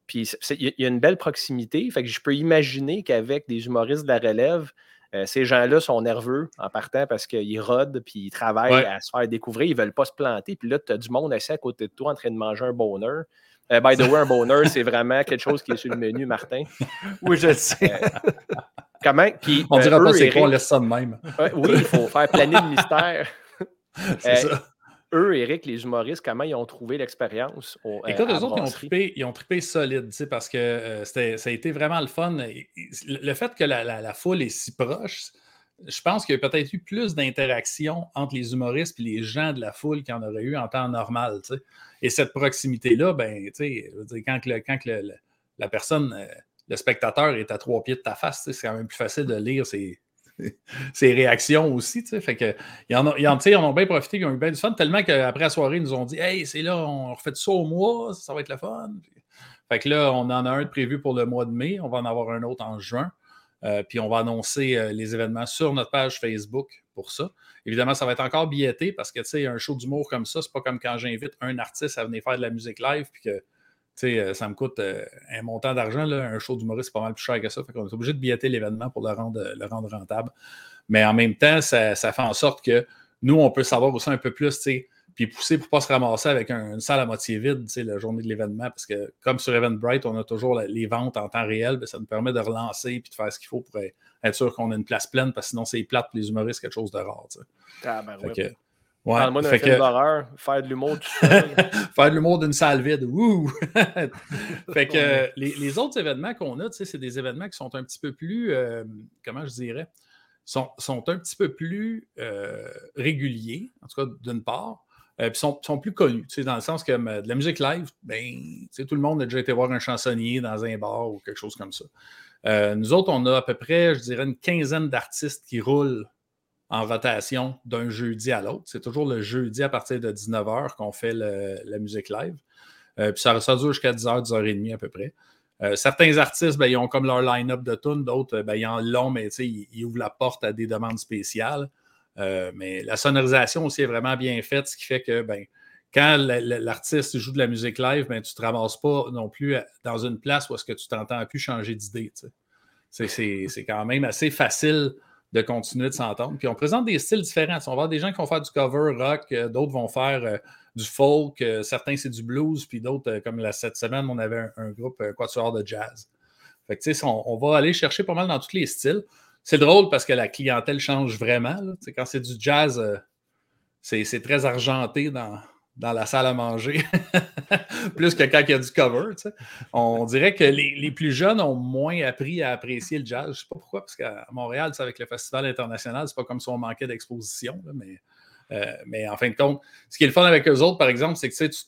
puis il y, a une belle proximité. Fait que je peux imaginer qu'avec des humoristes de la relève, euh, ces gens-là sont nerveux en partant parce qu'ils rodent puis ils travaillent à se faire découvrir. Ils ne veulent pas se planter. Puis là, tu as du monde assis à côté de toi en train de manger un bonheur. Euh, by the way, un bonheur, c'est vraiment quelque chose qui est sur le menu, Martin. Oui, je le sais. Euh, comment? Puis, on dirait pas c'est quoi, on laisse ça de même. oui, il faut faire planer le mystère. c'est ça eux, Eric, les humoristes, comment ils ont trouvé l'expérience? Écoute, eux autres, ils ont, trippé, ils ont trippé solide, parce que euh, ça a été vraiment le fun. Le fait que la, foule est si proche, je pense qu'il y a peut-être eu plus d'interaction entre les humoristes et les gens de la foule qu'il y en aurait eu en temps normal. Et cette proximité-là, ben, quand, quand la personne, euh, le spectateur est à trois pieds de ta face, c'est quand même plus facile de lire ses, ses réactions aussi. Fait que, ils, en ont, ils, en, ont bien profité, ils ont eu bien du fun, tellement qu'après la soirée, ils nous ont dit Hey, c'est là, on refait ça au mois, ça va être le fun. Fait que là, on en a un prévu pour le mois de mai, on va en avoir un autre en juin. Euh, puis on va annoncer euh, les événements sur notre page Facebook pour ça. Évidemment, ça va être encore billetté parce que tu sais, un show d'humour comme ça, c'est pas comme quand j'invite un artiste à venir faire de la musique live puis que euh, ça me coûte euh, un montant d'argent. Un show d'humoriste, c'est pas mal plus cher que ça. Fait qu'on est obligé de billetter l'événement pour le rendre, le rendre rentable. Mais en même temps, ça, fait en sorte que nous, on peut savoir aussi un peu plus, puis pousser pour ne pas se ramasser avec une salle à moitié vide la journée de l'événement. Parce que comme sur Eventbrite, on a toujours les ventes en temps réel, ben, ça nous permet de relancer et de faire ce qu'il faut pour être sûr qu'on a une place pleine, parce que sinon, c'est plate pour les humoristes, quelque chose de rare. Ah, ben, Ouais, Parle-moi d'un film d'horreur, faire de l'humour tout faire de l'humour d'une salle vide. fait que les, autres événements qu'on a, c'est des événements qui sont un petit peu plus, euh, comment je dirais, sont, sont un petit peu plus euh, réguliers, en tout cas d'une part, euh, puis sont, sont, plus connus, dans le sens que de la musique live, ben, tout le monde a déjà été voir un chansonnier dans un bar ou quelque chose comme ça. nous autres, on a à peu près, je dirais, une quinzaine d'artistes qui roulent en rotation d'un jeudi à l'autre. C'est toujours le jeudi à partir de 19h qu'on fait la musique live. Euh, puis ça, ça, dure jusqu'à 10h, 10h30 à peu près. Euh, certains artistes, ben, ils ont comme leur line-up de tunes, d'autres, ben, ils en l'ont, mais ils, ils, ouvrent la porte à des demandes spéciales. Euh, mais la sonorisation aussi est vraiment bien faite, ce qui fait que ben, quand l'artiste joue de la musique live, ben, tu ne te ramasses pas non plus dans une place où est-ce que tu t'entends plus changer d'idée. C'est quand même assez facile de continuer de s'entendre. Puis on présente des styles différents. On va avoir des gens qui vont faire du cover rock, euh, d'autres vont faire euh, du folk, euh, certains c'est du blues, puis d'autres, comme la, cette semaine, on avait un, groupe quatuor de jazz. Fait que, on, on, va aller chercher pas mal dans tous les styles. C'est drôle parce que la clientèle change vraiment. Quand c'est du jazz, c'est très argenté dans, dans la salle à manger, plus que quand il y a du cover. On dirait que les, plus jeunes ont moins appris à apprécier le jazz. Je ne sais pas pourquoi, parce qu'à Montréal, avec le Festival international, c'est pas comme si on manquait d'exposition, mais, euh, mais en fin de compte, ce qui est le fun avec eux autres, par exemple, c'est que tu,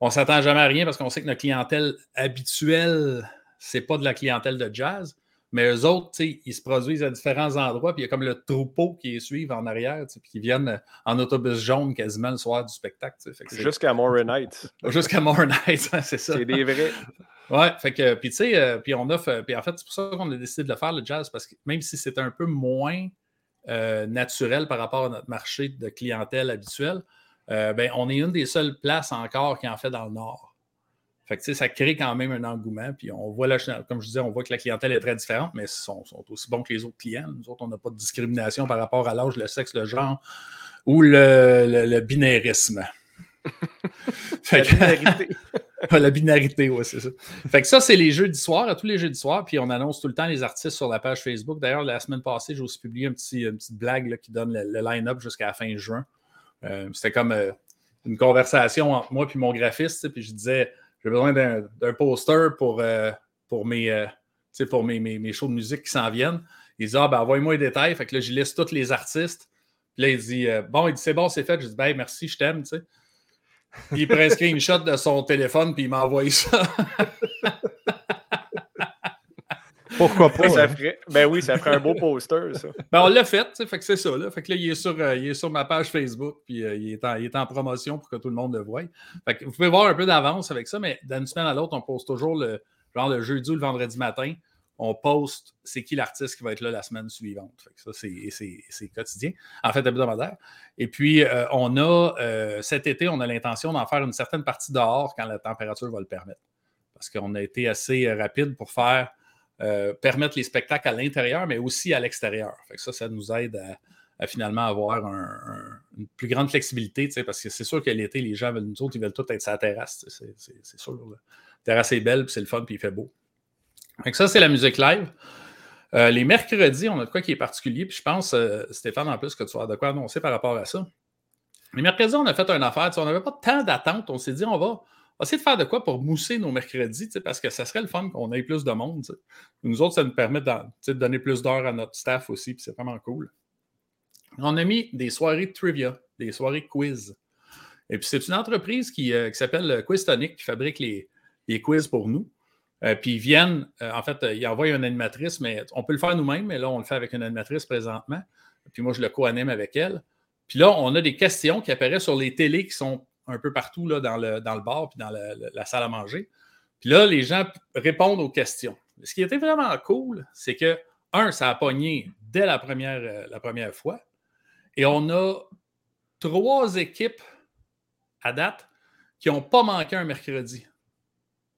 on ne s'attend jamais à rien parce qu'on sait que notre clientèle habituelle, c'est pas de la clientèle de jazz. Mais eux autres, ils se produisent à différents endroits, puis il y a comme le troupeau qui les suivent en arrière, puis qui viennent en autobus jaune quasiment le soir du spectacle. Jusqu'à More Night. Jusqu'à More Night, c'est ça. C'est des vrais. Ouais, fait que, puis tu sais, euh, puis on offre, puis en fait, c'est pour ça qu'on a décidé de le faire, le jazz, parce que même si c'est un peu moins euh, naturel par rapport à notre marché de clientèle habituel, euh, ben, on est une des seules places encore qui en fait dans le Nord. Fait que, ça crée quand même un engouement. Puis on voit, là, comme je disais, on voit que la clientèle est très différente, mais ils sont, aussi bons que les autres clients. Nous autres, on n'a pas de discrimination par rapport à l'âge, le sexe, le genre ou le, le, binairisme. la binarité. la binarité, oui, c'est ça. Fait que ça, c'est les jeux du soir, à tous les jeux du soir, puis on annonce tout le temps les artistes sur la page Facebook. D'ailleurs, la semaine passée, j'ai aussi publié un petit, une petite blague qui donne le, line-up jusqu'à la fin juin. Euh, c'était comme euh, une conversation entre moi et mon graphiste, puis je disais j'ai besoin d'un poster pour, euh, pour, mes, euh, pour mes, mes, shows de musique qui s'en viennent. Il dit Ah, ben, envoie-moi les détails. Fait que là, je liste tous les artistes. Puis là, il dit euh, Bon, il dit C'est bon, c'est fait. Je dis Ben, merci, je t'aime. Il prend un screenshot de son téléphone, puis il m'envoie ça. Pourquoi pas? Ça hein? ferait... Ben oui, ça ferait un beau poster, ça. Ben on l'a fait, fait que c'est ça. Là. Fait que là, il est sur, euh, il est sur ma page Facebook, puis euh, il, est en, il, est en, promotion pour que tout le monde le voie. Fait que vous pouvez voir un peu d'avance avec ça, mais d'une semaine à l'autre, on poste toujours le genre le jeudi ou le vendredi matin. On poste c'est qui l'artiste qui va être là la semaine suivante. Fait que ça, c'est quotidien. En fait, hebdomadaire. Et puis, euh, on a cet été, on a l'intention d'en faire une certaine partie dehors quand la température va le permettre. Parce qu'on a été assez rapide pour faire euh, permettre les spectacles à l'intérieur, mais aussi à l'extérieur. Ça, ça nous aide à, finalement avoir une plus grande flexibilité, parce que c'est sûr que l'été, les gens veulent, nous autres, ils veulent tout être sur la terrasse. C'est sûr. La terrasse est belle, c'est le fun, puis il fait beau. ça, c'est la musique live. Euh, les mercredis, on a de quoi qui est particulier, puis je pense, euh, Stéphane, en plus, que tu vas de quoi annoncer par rapport à ça. Les mercredis, on a fait une affaire, on n'avait pas tant d'attente, on s'est dit, on va, essayer de faire de quoi pour mousser nos mercredis, parce que ça serait le fun qu'on ait plus de monde. Nous autres, ça nous permet de, donner plus d'heures à notre staff aussi, puis c'est vraiment cool. On a mis des soirées de trivia, des soirées quiz. Et puis, c'est une entreprise qui, euh, s'appelle Quiz Tonic qui fabrique les, quiz pour nous. Euh, puis ils viennent, euh, en fait, ils envoient une animatrice, mais on peut le faire nous-mêmes, mais là, on le fait avec une animatrice présentement. Puis moi, je le co-anime avec elle. Puis là, on a des questions qui apparaissent sur les télés qui sont un peu partout là, dans, le, dans le bar puis dans la salle à manger. Puis là, les gens répondent aux questions. Ce qui était vraiment cool, c'est que, un, ça a pogné dès la première, euh, la première fois. Et on a trois équipes à date qui n'ont pas manqué un mercredi.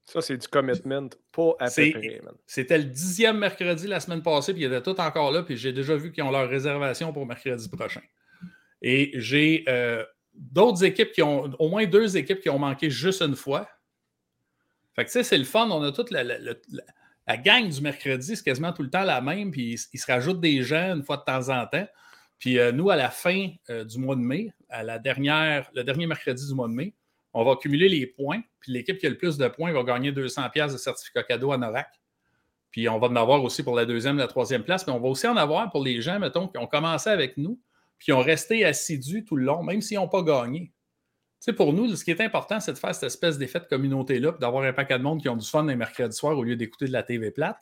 Ça, c'est du commitment pas à C'était le dixième mercredi la semaine passée, puis ils étaient tous encore là, puis j'ai déjà vu qu'ils ont leur réservation pour mercredi prochain. Et j'ai euh, d'autres équipes qui ont, au moins deux équipes qui ont manqué juste une fois. Fait que, c'est le fun. On a toute la, la, gang du mercredi, c'est quasiment tout le temps la même, puis il, se rajoute des gens une fois de temps en temps. Puis euh, nous, à la fin euh, du mois de mai, la le dernier mercredi du mois de mai, on va cumuler les points, puis l'équipe qui a le plus de points va gagner 200 pièces de certificat cadeau à Norac. Puis on va en avoir aussi pour la deuxième, la troisième place, mais on va aussi en avoir pour les gens, mettons, qui ont commencé avec nous, qui ont resté assidus tout le long, même s'ils n'ont pas gagné. Tu sais, pour nous, ce qui est important, c'est de faire cette espèce d'effet de communauté-là, d'avoir un paquet de monde qui ont du fun les mercredis soirs au lieu d'écouter de la TV plate.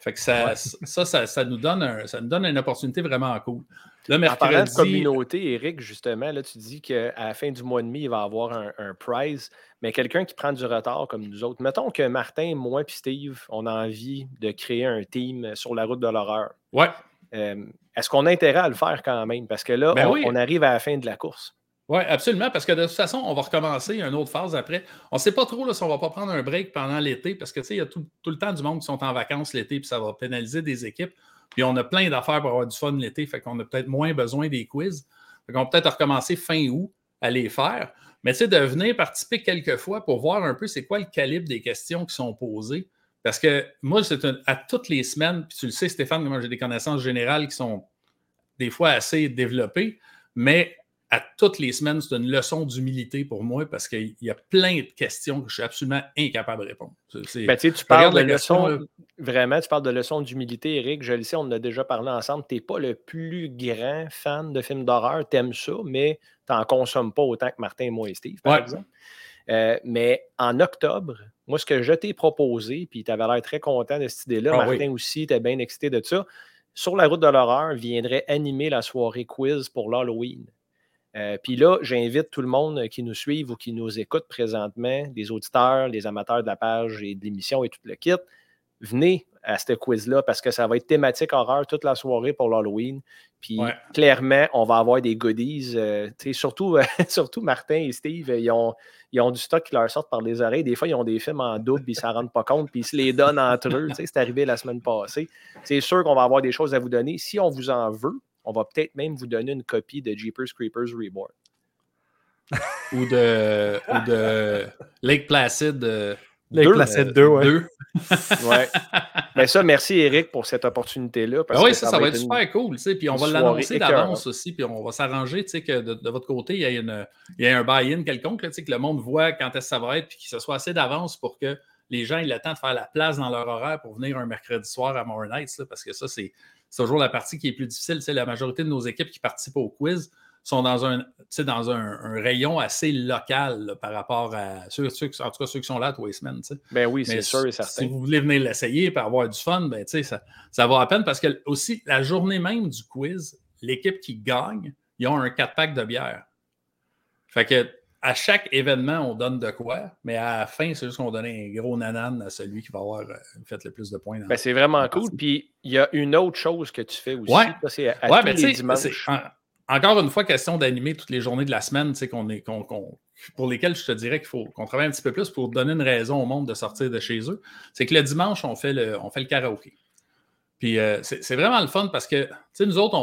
Fait que ça, ça, ça, nous donne ça nous donne une opportunité vraiment cool. Là, mercredi... En parlant de communauté, Eric, justement, là, tu dis qu'à la fin du mois de mai, il va y avoir un, prize, mais quelqu'un qui prend du retard comme nous autres. Mettons que Martin, moi et Steve, on a envie de créer un team sur la route de l'horreur. Ouais. Euh, est-ce qu'on a intérêt à le faire quand même? Parce que là, ben on, arrive à la fin de la course. Oui, absolument, parce que de toute façon, on va recommencer une autre phase après. On ne sait pas trop là, si on ne va pas prendre un break pendant l'été, parce que il y a tout, le temps du monde qui sont en vacances l'été, puis ça va pénaliser des équipes. Puis on a plein d'affaires pour avoir du fun l'été, fait qu'on a peut-être moins besoin des quiz. Fait qu'on va peut-être recommencer fin août à les faire. Mais c'est de venir participer quelques fois pour voir un peu c'est quoi le calibre des questions qui sont posées. Parce que moi, c'est à toutes les semaines, puis tu le sais, Stéphane, moi j'ai des connaissances générales qui sont des fois assez développées, mais à toutes les semaines, c'est une leçon d'humilité pour moi parce qu'il y a plein de questions que je suis absolument incapable de répondre. Ben, tu parles de leçons, vraiment, tu parles de leçons d'humilité, Eric. Je le sais, on en a déjà parlé ensemble. Tu n'es pas le plus grand fan de films d'horreur, tu aimes ça, mais tu n'en consommes pas autant que Martin et moi et Steve, par exemple. Euh, mais en octobre, moi, ce que je t'ai proposé, puis tu avais l'air très content de cette idée-là, ah Martin aussi, tu bien excité de ça. Sur la route de l'horreur, viendrait animer la soirée quiz pour l'Halloween. Euh, puis là, j'invite tout le monde qui nous suit ou qui nous écoute présentement, les auditeurs, les amateurs de la page et de et tout le kit, venez à ce quiz-là parce que ça va être thématique horreur toute la soirée pour l'Halloween. Puis clairement, on va avoir des goodies. Euh, surtout, surtout Martin et Steve, ils ont, ils ont du stock qui leur sort par les oreilles. Des fois, ils ont des films en double, puis ils ne s'en rendent pas compte, puis ils se les donnent entre eux. C'est arrivé la semaine passée. C'est sûr qu'on va avoir des choses à vous donner. Si on vous en veut, on va peut-être même vous donner une copie de Jeepers Creepers Reborn. ou, de, ou de Lake Placid. Euh, Lake Placid 2, ouais. ouais. Mais ça, merci Eric pour cette opportunité-là. Ben oui, ça, ça, va être, super cool. Puis on va l'annoncer d'avance aussi. Puis on va s'arranger que de, de, votre côté, il y a, une, il y a un buy-in quelconque, là, que le monde voit quand est-ce que ça va être, puis qu'il se soit assez d'avance pour que les gens aient le temps de faire la place dans leur horaire pour venir un mercredi soir à More Nights. parce que ça, c'est c'est toujours la partie qui est plus difficile. C'est la majorité de nos équipes qui participent au quiz sont dans un, dans un, rayon assez local par rapport à ceux, en tout cas ceux qui sont là tous les semaines. Ben oui, c'est sûr et certain. Si vous voulez venir l'essayer et avoir du fun, ben, ça, ça va à peine parce que aussi, la journée même du quiz, l'équipe qui gagne, ils ont un 4-pack de bière. Fait que à chaque événement, on donne de quoi, mais à la fin, c'est juste qu'on donne un gros nanan à celui qui va avoir euh, fait le plus de points. Ben, c'est vraiment cool. Puis il y a une autre chose que tu fais aussi. Ouais, c'est à, tous les dimanches. Encore une fois, question d'animer toutes les journées de la semaine, pour lesquelles je te dirais qu'il faut qu'on travaille un petit peu plus pour donner une raison au monde de sortir de chez eux. C'est que le dimanche, on fait le, on karaoké. Puis euh, c'est vraiment le fun parce que, nous autres,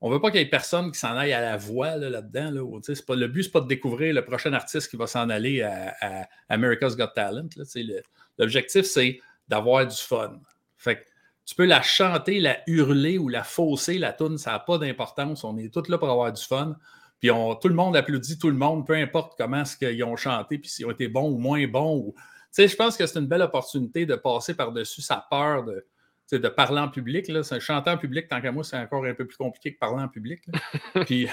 on ne veut pas qu'il y ait personne qui s'en aille à la voix là-dedans. Là, le but, ce n'est pas de découvrir le prochain artiste qui va s'en aller à, America's Got Talent. L'objectif, c'est d'avoir du fun. Fait tu peux la chanter, la hurler ou la fausser, la toune, ça n'a pas d'importance. On est tous là pour avoir du fun. Puis on, tout le monde applaudit tout le monde, peu importe comment ce qu'ils ont chanté, puis s'ils ont été bons ou moins bons. Ou... Je pense que c'est une belle opportunité de passer par-dessus sa peur de, de parler en public. Là. Chanter en public, tant qu'à moi, c'est encore un peu plus compliqué que parler en public. puis,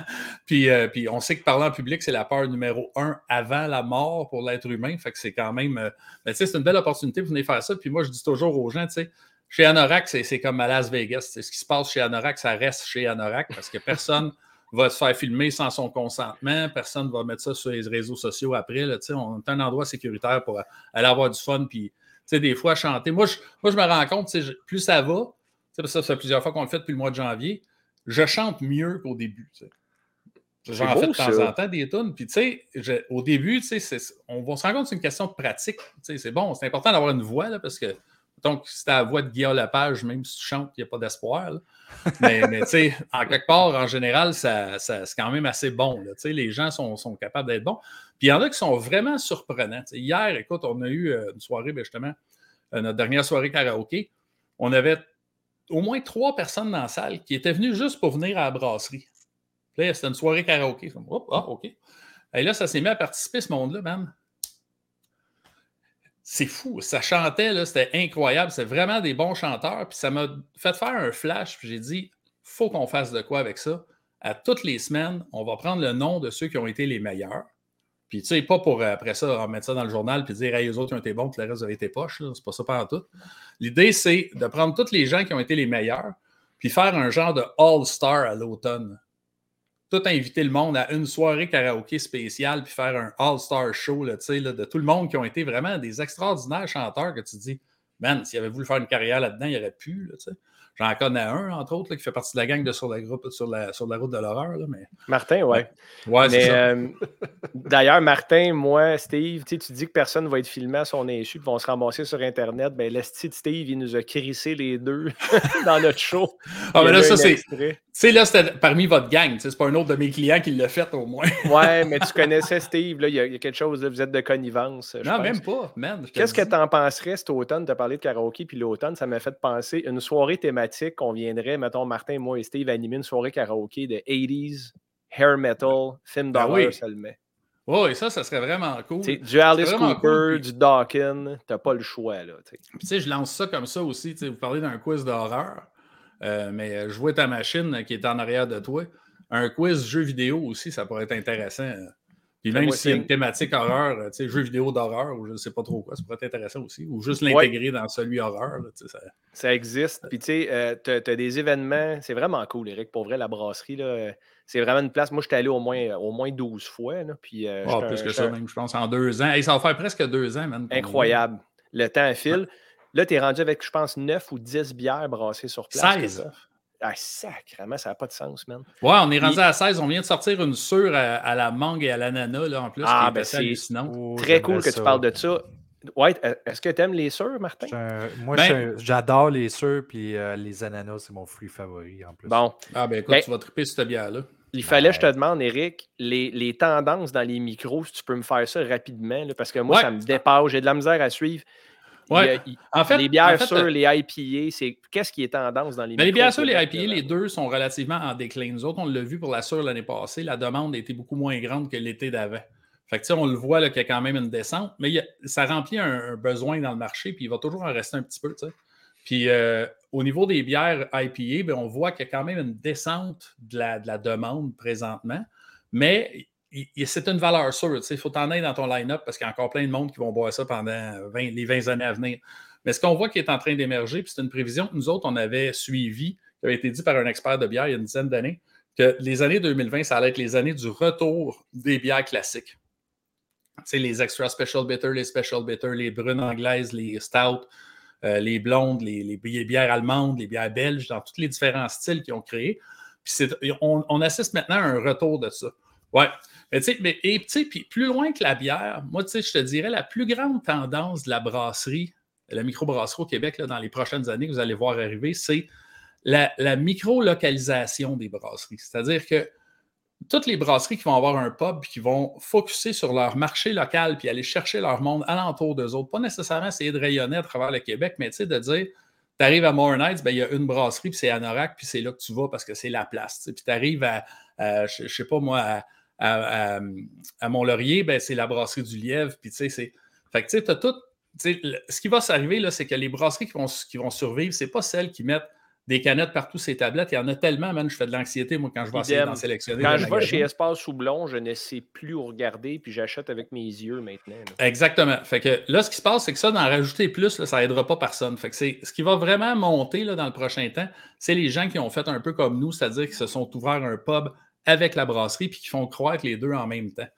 puis, euh, puis, on sait que parler en public, c'est la peur numéro un avant la mort pour l'être humain. Fait que c'est quand même. Euh, ben, c'est une belle opportunité pour venir faire ça. Puis moi, je dis toujours aux gens, chez Anorak, c'est comme à Las Vegas. Ce qui se passe chez Anorak, ça reste chez Anorak parce que personne va se faire filmer sans son consentement. Personne ne va mettre ça sur les réseaux sociaux après. Là, on est un endroit sécuritaire pour aller avoir du fun puis des fois, chanter. Moi, je, moi, je me rends compte, plus ça va, ça, ça fait plusieurs fois qu'on le fait depuis le mois de janvier, je chante mieux qu'au début. J'en fais de temps en temps des tunes. Puis, tu sais, au début, on se rendre compte que c'est une question de pratique. C'est bon, c'est important d'avoir une voix, là, parce que, donc, si tu la voix de Guillaume Lepage, même si tu chantes, il n'y a pas d'espoir. Mais, tu sais, en quelque part, en général, c'est quand même assez bon. Les gens sont, capables d'être bons. Puis il y en a qui sont vraiment surprenants. hier, écoute, on a eu euh, une soirée, ben, justement, euh, notre dernière soirée karaoké. On avait au moins trois personnes dans la salle qui étaient venues juste pour venir à la brasserie. C'était une soirée karaoké. ah, OK. Et là, ça s'est mis à participer, ce monde-là, même. C'est fou. Ça chantait, c'était incroyable. C'est vraiment des bons chanteurs. Puis ça m'a fait faire un flash. Puis j'ai dit, faut qu'on fasse de quoi avec ça. À toutes les semaines, on va prendre le nom de ceux qui ont été les meilleurs. Puis, tu sais, pas pour euh, après ça mettre ça dans le journal puis dire, hey, les autres ont été bons, le reste avez été poches. C'est pas ça pendant tout. L'idée, c'est de prendre tous les gens qui ont été les meilleurs, puis faire un genre de All-Star à l'automne. Tout inviter le monde à une soirée karaoké spéciale, puis faire un All-Star show là, là, de tout le monde qui ont été vraiment des extraordinaires chanteurs que tu dis, man, s'il avait voulu faire une carrière là-dedans, il aurait pu. Là, J'en connais un, entre autres, qui fait partie de la gang de sur la, groupe, sur la, sur la route de l'horreur. Mais... Martin, ouais. Ouais, c'est ça. Euh, d'ailleurs, Martin, moi, Steve, tu dis que personne ne va être filmé à son insu, puis vont se ramasser sur Internet. Ben, l'esti de Steve, il nous a crissé les deux dans notre show. Ah, mais là, ça, c'est. Tu sais, là, c'était parmi votre gang. C'est pas un autre de mes clients qui l'a fait, au moins. ouais, mais tu connaissais Steve. Là, il y, a quelque chose, là, vous êtes de connivence. Non, même pas, man. Qu'est-ce que tu en penserais cet automne? As parlé de karaoké, puis l'automne, ça m'a fait penser une soirée thématique qu'on viendrait, mettons, Martin, moi et Steve, animer une soirée karaoké de 80s hair metal, film Ben d'horreur oui. seulement. Oui, et ça, ça serait vraiment cool. Du Alice Cooper, cool, du Dawkins, t'as pas le choix. Là, tu sais. Je lance ça comme ça aussi. Vous parlez d'un quiz d'horreur, euh, mais euh, vois ta machine euh, qui est en arrière de toi. Un quiz jeu vidéo aussi, ça pourrait être intéressant. euh. Puis même s'il y a c'est- une thématique horreur, euh, tu sais, jeu vidéo d'horreur, ou je ne sais pas trop quoi, ça pourrait être intéressant aussi. Ou juste Ouais. l'intégrer dans celui horreur. là, tu sais, ça- Ça existe. Puis, tu sais, euh, t'as t'as des événements. C'est vraiment cool, Eric. Pour vrai, la brasserie, là, euh, c'est vraiment une place. Moi, j'étais allé au moins, au moins 12 fois. Là, puis, euh, Ah, j'étais plus un- que ça, même, je pense, en deux ans. Hey, ça va faire presque deux ans, qu'on- Incroyable. Le temps file. Là, tu es rendu avec, je pense, 9 ou 10 bières brassées sur place. 16. Ah, sacrément, ça n'a pas de sens, man. Ouais, on est rendu à 16. On vient de sortir une sûre à, à la mangue et à l'ananas, là, en plus, Ah, ben, c'est- hallucinante. Oh, Très cool que ça. tu parles de ça. Ouais, euh, est-ce que tu aimes les sœurs, Martin? Un- Moi, Ben- j'adore les sœurs, puis euh, les ananas, c'est mon fruit favori en plus. Bon, Ah, ben écoute, Ben- tu vas triper sur cette bière-là. il fallait, je te Ouais. demande, Eric, les, les tendances dans les micros, si tu peux me faire ça rapidement, là, parce que moi, Ouais. ça me dépasse, j'ai de la misère à suivre. Ouais. il- En fait, les bières en fait, sûres, les IPA, c'est qu'est-ce qui est tendance dans les Ben, les bières sûres, les IPA, les deux sont relativement en déclin. Nous autres, on l'a vu pour la sûre l'année passée, la demande était beaucoup moins grande que l'été d'avant. Fait que, on le voit qu'il y a quand même une descente, mais a- ça remplit un, un besoin dans le marché, puis il va toujours en rester un petit peu. Puis euh, au niveau des bières IPA, ben, on voit qu'il y a quand même une descente de la, de la demande présentement, mais c'est une valeur sûre. Il faut t'en aller dans ton line-up parce qu'il y a encore plein de monde qui vont boire ça pendant 20 les 20 années à venir. Mais ce qu'on voit qui est en train d'émerger, c'est une prévision que nous autres, on avait suivie, qui avait été dit par un expert de bière il y a une dizaine d'années, que les années 2020, ça allait être les années du retour des bières classiques. Tu sais, les extra special bitter, les special bitter, les brunes anglaises, les stout, euh, les blondes, les, les bi- bières allemandes, les bières belges, dans tous les différents styles qu'ils ont créés. Puis on, on assiste maintenant à un retour de ça. Ouais. Mais mais- et puis plus loin que la bière, moi, je te dirais, la plus grande tendance de la brasserie, la microbrasserie au Québec, là, dans les prochaines années que vous allez voir arriver, c'est la, micro-localisation des brasseries. C'est-à-dire que toutes les brasseries qui vont avoir un pub qui vont focuser sur leur marché local puis aller chercher leur monde alentour d'eux autres. Pas nécessairement essayer de rayonner à travers le Québec, mais de dire, tu arrives à Moore Heights, ben, il y a une brasserie puis c'est Anorak puis c'est là que tu vas parce que c'est la place. Puis tu arrives à, à, je sais pas moi, à, à, à- à Mont-Laurier, ben, c'est la brasserie du Lièvre. Puis tu sais, c'est. Fait que tu sais, tout. ce qui va s'arriver, là, c'est que les brasseries qui vont, qui vont survivre, c'est pas celles qui mettent des canettes partout ces tablettes. Il y en a tellement, man, je fais de l'anxiété, moi, quand je vais essayer d'en sélectionner. Quand je vais chez Espace Soublon, je ne sais plus où regarder, puis j'achète avec mes yeux maintenant. là. Exactement. Fait que là, ce qui se passe, c'est que ça, d'en rajouter plus, là, ça n'aidera pas personne. Fait que c'est ce qui va vraiment monter là, dans le prochain temps, c'est les gens qui ont fait un peu comme nous, c'est-à-dire qui se sont ouverts un pub avec la brasserie puis qui font croire que les deux en même temps.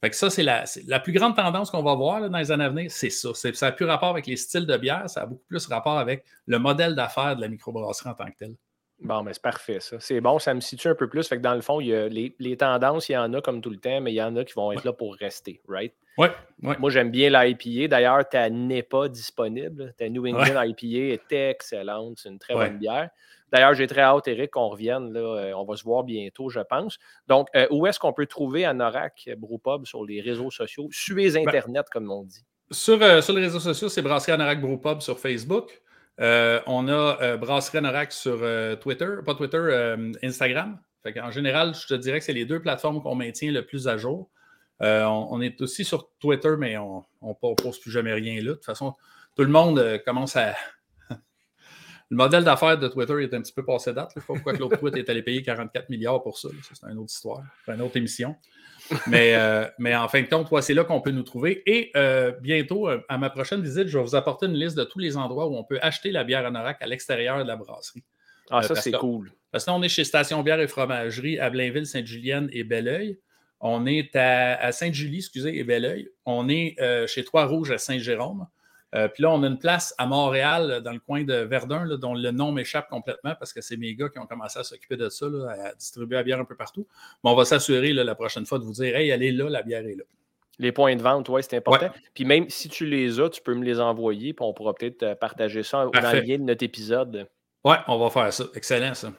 Fait que ça, c'est la, la plus grande tendance qu'on va voir là, dans les années à venir, c'est ça. Ça n'a plus rapport avec les styles de bière, ça a beaucoup plus rapport avec le modèle d'affaires de la microbrasserie en tant que telle. Bon, mais c'est parfait, ça. C'est bon, ça me situe un peu plus. Fait que dans le fond, il y a les, les tendances, il y en a comme tout le temps, mais il y en a qui vont être là pour rester, right? Ouais, ouais. Moi, j'aime bien l'IPA. D'ailleurs, ta NEPA disponible. Ta New England IPA est excellente. C'est une très bonne bière. D'ailleurs, j'ai très hâte, Eric, qu'on revienne. Là. Euh, On va se voir bientôt, je pense. Donc, euh, où est-ce qu'on peut trouver Anorak Brewpub sur les réseaux sociaux? Suez Ben, Internet, comme on dit. Sur, euh, sur les réseaux sociaux, c'est Brasserie Anorak Brewpub sur Facebook. Euh, on a Brasserie Anorak sur Twitter, pas Twitter, Instagram. Fait en général, je te dirais que c'est les deux plateformes qu'on maintient le plus à jour. Euh, on, on est aussi sur Twitter, mais on ne pose plus jamais rien là. De toute façon, tout le monde euh, commence à. Le modèle d'affaires de Twitter est un petit peu passé date. Je ne sais pas pourquoi que l'autre tweet est allé payer 44 milliards pour ça. c'est une autre histoire, une autre émission. Mais, euh, mais en fin de compte, ouais, c'est là qu'on peut nous trouver. Et euh, bientôt, euh, à ma prochaine visite, je vais vous apporter une liste de tous les endroits où on peut acheter la bière Anorak à l'extérieur de la brasserie. Ah, ça, c'est cool. Parce que là, on est chez Station Bière et Fromagerie à Blainville, Sainte-Julienne et Belleuil. On est à, à Sainte-Julie, excusez, et Belleuil. On est euh, chez Trois-Rouges à Saint-Jérôme. Euh, puis là, on a une place à Montréal, dans le coin de Verdun, là, dont le nom m'échappe complètement parce que c'est mes gars qui ont commencé à s'occuper de ça, là, à distribuer la bière un peu partout. Mais on va s'assurer la prochaine fois de vous dire Hey, elle est là, la bière est là. Les points de vente, oui, c'est important. Puis même si tu les as, tu peux me les envoyer, puis on pourra peut-être euh, partager ça dans Parfait. le lien de notre épisode. Ouais, on va faire ça. Excellent, ça.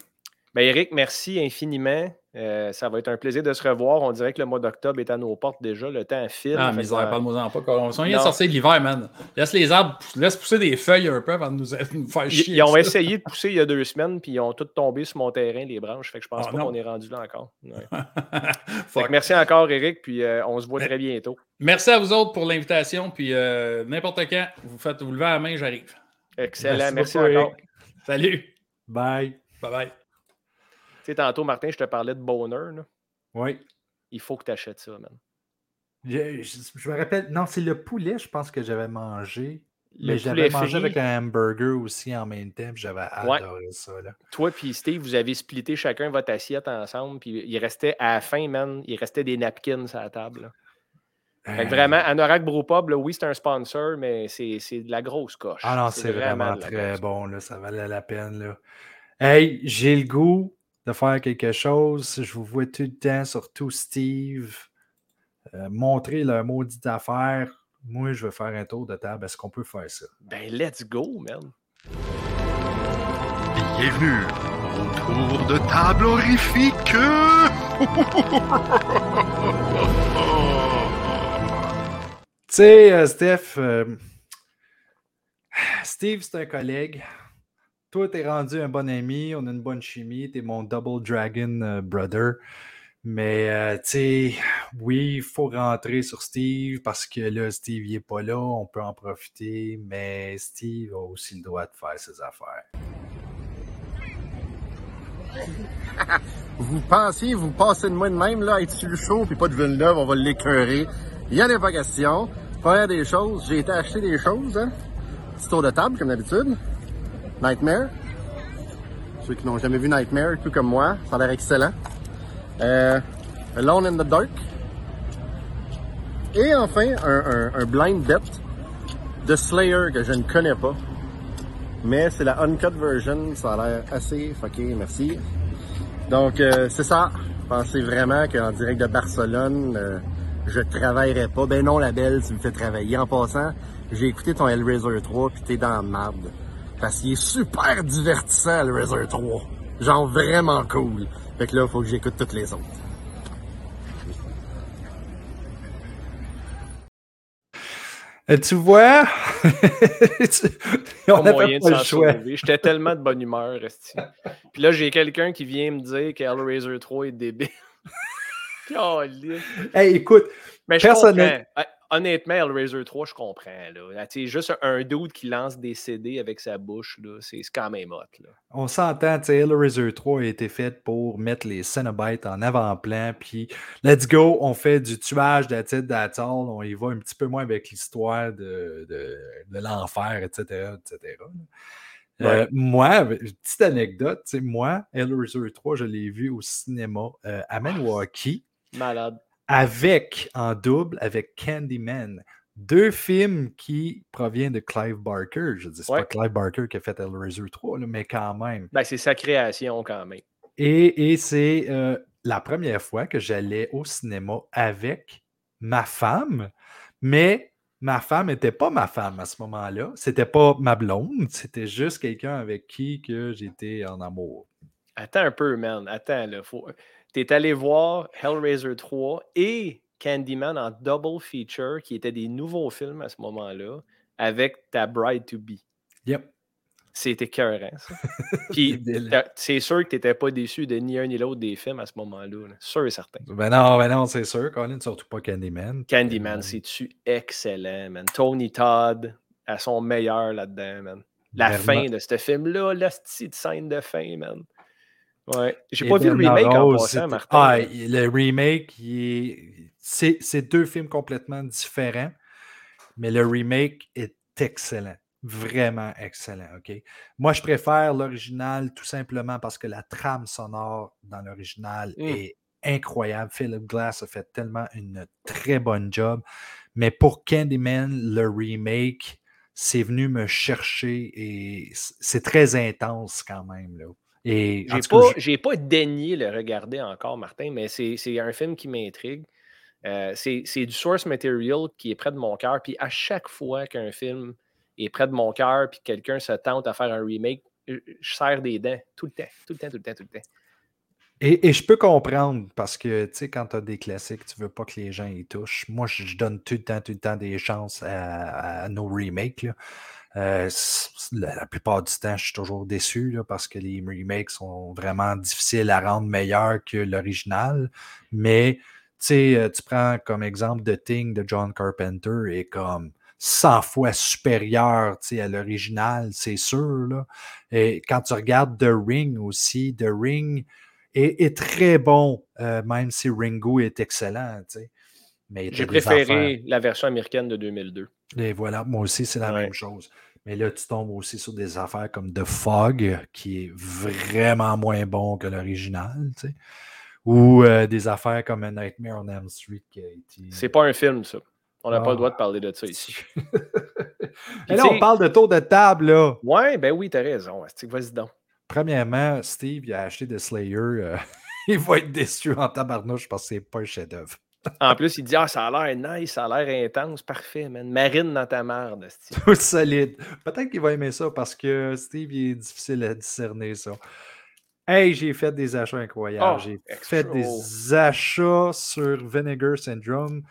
Ben, Eric, merci infiniment. Euh, ça va être un plaisir de se revoir. On dirait que le mois d'octobre est à nos portes déjà. Le temps file. Ah, misère, que, pas de en pas. On vient de sortir de l'hiver, man. Laisse les arbres, laisse pousser des feuilles un peu avant de nous, nous faire chier. ils ont ça. essayé de pousser il y a deux semaines, puis ils ont tous tombé sur mon terrain, les branches. Fait que je pense Ah, pas qu'on est rendu là encore. Ouais. Fait Fuck. que merci encore, Eric, puis euh, on se voit Mais- très bientôt. Merci à vous autres pour l'invitation. Puis euh, n'importe quand, vous faites vous levez la main, j'arrive. Excellent. Merci Merci, beaucoup, encore. Eric. Salut. Bye. Bye bye. Sais, tantôt, Martin, je te parlais de bonheur. là. Oui. Il faut que tu achètes ça, man. Je, je- je me rappelle, non, c'est le poulet, je pense que j'avais mangé. Le mais j'avais mangé avec un hamburger aussi en même temps, j'avais Ouais. adoré ça. Là. Toi puis Steve, vous avez splitté chacun votre assiette ensemble, puis il restait à la fin, man, il restait des napkins à la table. là. Fait que Euh, vraiment, Anorak Brewpub, oui, c'est un sponsor, mais c'est de la grosse coche. Ah non, c'est vraiment, la très bon, là, ça valait la peine. Là. Hey, j'ai le goût de faire quelque chose. Je vous vois tout le temps, surtout Steve, euh, montrer leur maudite affaire. Moi, je veux faire un tour de table. Est-ce qu'on peut faire ça? Ben, let's go, man. Bienvenue au tour de table horrifique. Tu sais, euh, Steph, euh, Steve, c'est un collègue. Toi, t'es rendu un bon ami, on a une bonne chimie, t'es mon Double Dragon euh, brother. Mais, euh, tu sais, oui, il faut rentrer sur Steve parce que là, Steve, il est pas là, on peut en profiter, mais Steve a aussi le droit de faire ses affaires. Vous pensiez, vous passez de moi de même, là, être sur le show, puis pas de Villeneuve, on va l'écœurer. Il y en a pas question. Première des choses, j'ai été acheter des choses, hein. Petit tour de table, comme d'habitude. Nightmare. Ceux qui n'ont jamais vu Nightmare, tout comme moi, ça a l'air excellent. Euh, Alone in the Dark. Et enfin, un, blind bet de Slayer que je ne connais pas. Mais c'est la uncut version, ça a l'air assez fucké, merci. Donc, euh, c'est ça. Pensez vraiment qu'en direct de Barcelone, euh, je travaillerai pas. Ben non, la belle, tu me fais travailler. En passant, j'ai écouté ton Hellraiser 3 puis t'es dans la marde. Parce qu'il est super divertissant, Hellraiser 3. Genre vraiment cool. Fait que là, faut que j'écoute toutes les autres. Euh, tu vois, Tu- on Pas n'avait moyen de pas le s'en choix. J'étais tellement de bonne humeur, esti. Puis là, j'ai quelqu'un qui vient me dire que Hellraiser 3 est débile. Caliste. Hey, écoute, Mais je Personnel- comprends. Ah, Honnêtement, Hellraiser 3, je comprends. Là. Ah, juste un dude qui lance des CD avec sa bouche, c'est quand même hot. Là. On s'entend, Hellraiser 3 a été fait pour mettre les Cenobites en avant-plan, puis let's go, on fait du tuage d'Atit d'Atoll, on y va un petit peu moins avec l'histoire de, de, de l'enfer, etc., etc. Euh, moi, petite anecdote, moi, Hellraiser 3, je l'ai vu au cinéma euh, à Milwaukee, Malade. Avec, en double, avec Candyman. Deux films qui proviennent de Clive Barker. Je dis, c'est Ouais. pas Clive Barker qui a fait Hellraiser 3, là, mais quand même. Ben, c'est sa création quand même. Et, et c'est euh, la première fois que j'allais au cinéma avec ma femme, mais ma femme n'était pas ma femme à ce moment-là. C'était pas ma blonde, c'était juste quelqu'un avec qui que j'étais en amour. Attends un peu, man. Attends, là. Faut... T'es allé voir Hellraiser 3 et Candyman en double feature, qui étaient des nouveaux films à ce moment-là, avec ta bride to be. Yep. C'était écœurant, ça. Puis, c'est sûr que tu n'étais pas déçu de ni un ni l'autre des films à ce moment-là. là. Sûr et certain. Ben non, ben non, c'est sûr, Colin, surtout pas Candyman. Candyman, c'est-tu excellent, man? Tony Todd à son meilleur là-dedans, man. La fin de ce film-là, la petite scène de fin, man. Ouais. J'ai pas vu le remake en Rose, passant, c'était- Martin. Ah, le remake, est- c'est deux films complètement différents, mais le remake est excellent. Vraiment excellent, OK? Moi, je préfère l'original tout simplement parce que la trame sonore dans l'original Mm. est incroyable. Philip Glass a fait tellement une très bonne job. Mais pour Candyman, le remake, c'est venu me chercher et c'est très intense quand même. Là. Et J'ai pas, j'ai pas daigné le regarder encore, Martin, mais c'est c'est un film qui m'intrigue. Euh, c'est c'est du source material qui est près de mon cœur. Puis à chaque fois qu'un film est près de mon cœur, puis que quelqu'un se tente à faire un remake, je je serre des dents tout le temps, tout le temps, tout le temps, tout le temps. Et, et je peux comprendre parce que, tu sais, quand tu as des classiques, tu veux pas que les gens y touchent. Moi, je, je donne tout le temps, tout le temps des chances à, à nos remakes. là. Euh, la, la plupart du temps, je suis toujours déçu là, parce que les remakes sont vraiment difficiles à rendre meilleurs que l'original. Mais tu euh, prends comme exemple The Thing de John Carpenter et comme 100 fois supérieur à l'original, c'est sûr. Là. Et quand tu regardes The Ring aussi, The Ring est, est très bon, euh, même si Ringo est excellent. Mais J'ai préféré la version américaine de 2002. Et voilà, moi aussi, c'est la Ouais. même chose. Mais là, tu tombes aussi sur des affaires comme The Fog, qui est vraiment moins bon que l'original, tu sais. Ou euh, des affaires comme A Nightmare on Elm Street qui a été. C'est pas un film, ça. On n'a pas Ah. le droit de parler de ça ici. Et là, on parle de tour de table, là. Ouais, ben oui, t'as raison. Vas-y donc. Premièrement, Steve, il a acheté The Slayer. euh, il va être déçu en tabarnouche parce que c'est pas un chef-d'œuvre. En plus, il dit Ah, ça a l'air nice, ça a l'air intense. Parfait, man. Marine dans ta merde. asti. Tout solide. Peut-être qu'il va aimer ça parce que Steve, il est difficile à discerner ça. Hey, j'ai fait des achats incroyables. Oh, j'ai fait des achats sur Vinegar Syndrome.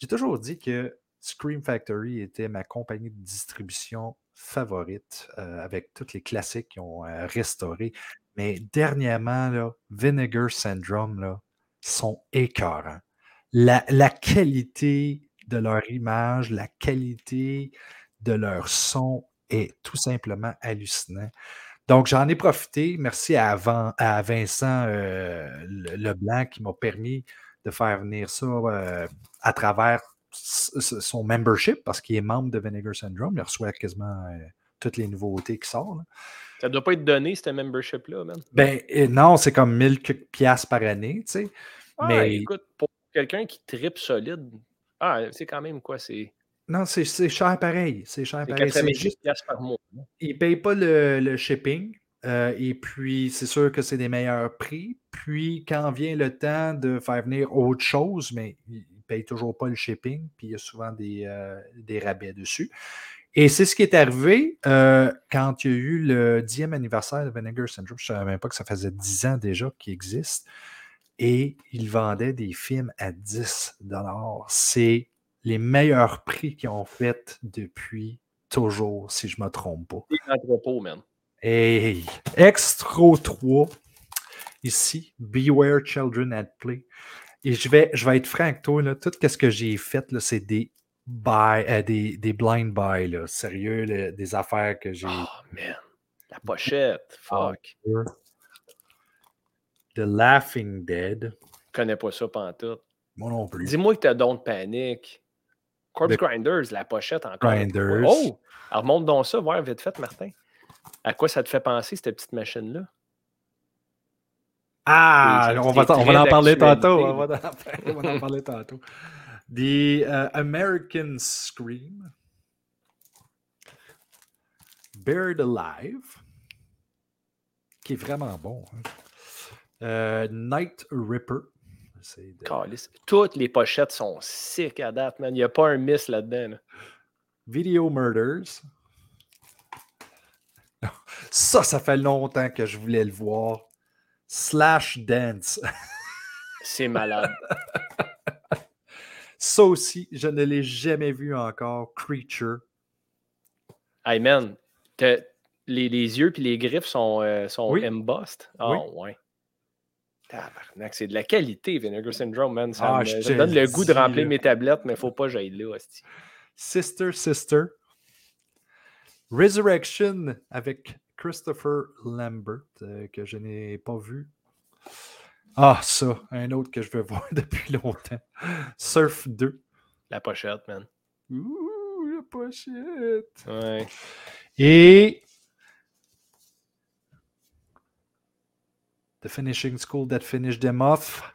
J'ai toujours dit que Scream Factory était ma compagnie de distribution favorite euh, avec tous les classiques qui ont euh, restauré. Mais dernièrement, là, Vinegar Syndrome là, sont écœurants. La, la qualité de leur image, la qualité de leur son est tout simplement hallucinant. Donc, j'en ai profité. Merci à, Vincent euh, Le- Leblanc qui m'a permis de faire venir ça euh, à travers son membership parce qu'il est membre de Vinegar Syndrome. Il reçoit quasiment euh, toutes les nouveautés qui sortent. Ça doit pas être donné, ce membership-là. Ben non, c'est comme 1000 quelques piastres par année, tu sais. Ah, Mais- écoute, pour quelqu'un qui tripe solide, ah, c'est quand même quoi? C'est Non, c'est cher pareil. C'est cher pareil. C'est 90 juste par mois. ils ne payent pas le, le shipping. euh, et puis, c'est sûr que c'est des meilleurs prix. Puis, quand vient le temps de faire venir autre chose, mais ils ne payent toujours pas le shipping. Puis, il y a souvent des, euh, des rabais dessus. Et c'est ce qui est arrivé euh, quand il y a eu le 10e anniversaire de Vinegar Syndrome. Je ne savais même pas que ça faisait 10 ans déjà qu'il existe. Et ils vendaient des films à 10 C'est les meilleurs prix qu'ils ont fait depuis toujours, si je ne me trompe pas. Des entrepôts, man. Hey, Extra 3, ici, Beware Children at Play. Et je vais, je vais être franc avec toi, là, tout ce que j'ai fait, c'est des, buy, euh, des, des blind buy, là, sérieux, là, des affaires que j'ai. Oh, man. La pochette. Ah. Fuck. The Laughing Dead. Je connais pas ça pantoute. Moi non plus. Dis-moi que t'as Don't Panic. Corpse Le- Grinders, la pochette encore. Grinders. Oh! Alors, remonte donc ça, voir vite fait, Martin. À quoi ça te fait penser, cette petite machine-là? Ah, on va, c'est on va en parler tantôt. On va en, on va en parler tantôt. The uh, American Scream. Buried Alive. Qui est vraiment bon. hein. Euh, Night Ripper. De-. Toutes les pochettes sont sick à date, man. Il n'y a pas un miss là-dedans. là. Video Murders. Ça, ça fait longtemps que je voulais le voir. Slash Dance. C'est malade. Ça aussi, je ne l'ai jamais vu encore. Creature. hey, man. Les, les yeux puis les griffes sont, euh, sont Oui. embossed? Ah, Oui. ouais. Tabarnak, c'est de la qualité, Vinegar Syndrome, man. Ça, Ah, me, je ça te me donne le goût de remplir mes tablettes, mais faut pas que j'aille là, hostie. Sister Sister. Resurrection avec Christopher Lambert, euh, que je n'ai pas vu. Ah, ça, un autre que je veux voir depuis longtemps. Surf 2. La pochette, man. Ouh, la pochette. Ouais. Et The Finishing School That Finished Them Off,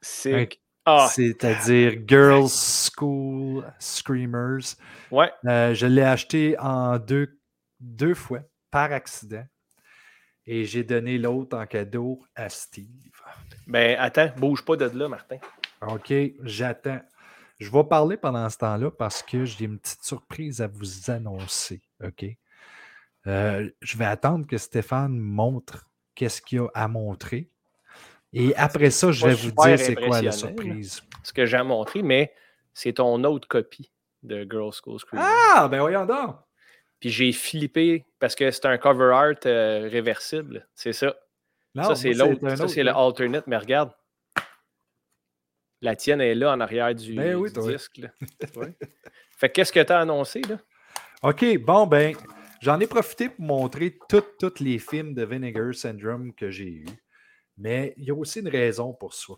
Sick. Ah, c'est-à-dire Girls School Screamers. ouais. Euh, je l'ai acheté en deux, deux fois par accident et j'ai donné l'autre en cadeau à Steve. Ben, attends, bouge pas de là, Martin. OK, j'attends. Je vais parler pendant ce temps-là parce que j'ai une petite surprise à vous annoncer. OK? Euh, je vais attendre que Stéphane montre qu'est-ce qu'il y a à montrer. Et après ça, je vais vous dire c'est quoi la surprise. Ce que j'ai montré, mais c'est ton autre copie de Girl School Screamer. Ah, ben voyons donc. Puis j'ai flippé parce que c'est un cover art euh, réversible. C'est ça. Non, ça, c'est l'autre. Ça, c'est le là. alternate, mais regarde. La tienne est là en arrière du, Ben oui, du toi. disque. là. Ouais. Fait que qu'est-ce que tu as annoncé là? OK, bon, ben, j'en ai profité pour montrer tous les films de Vinegar Syndrome que j'ai eus. Mais il y a aussi une raison pour ça.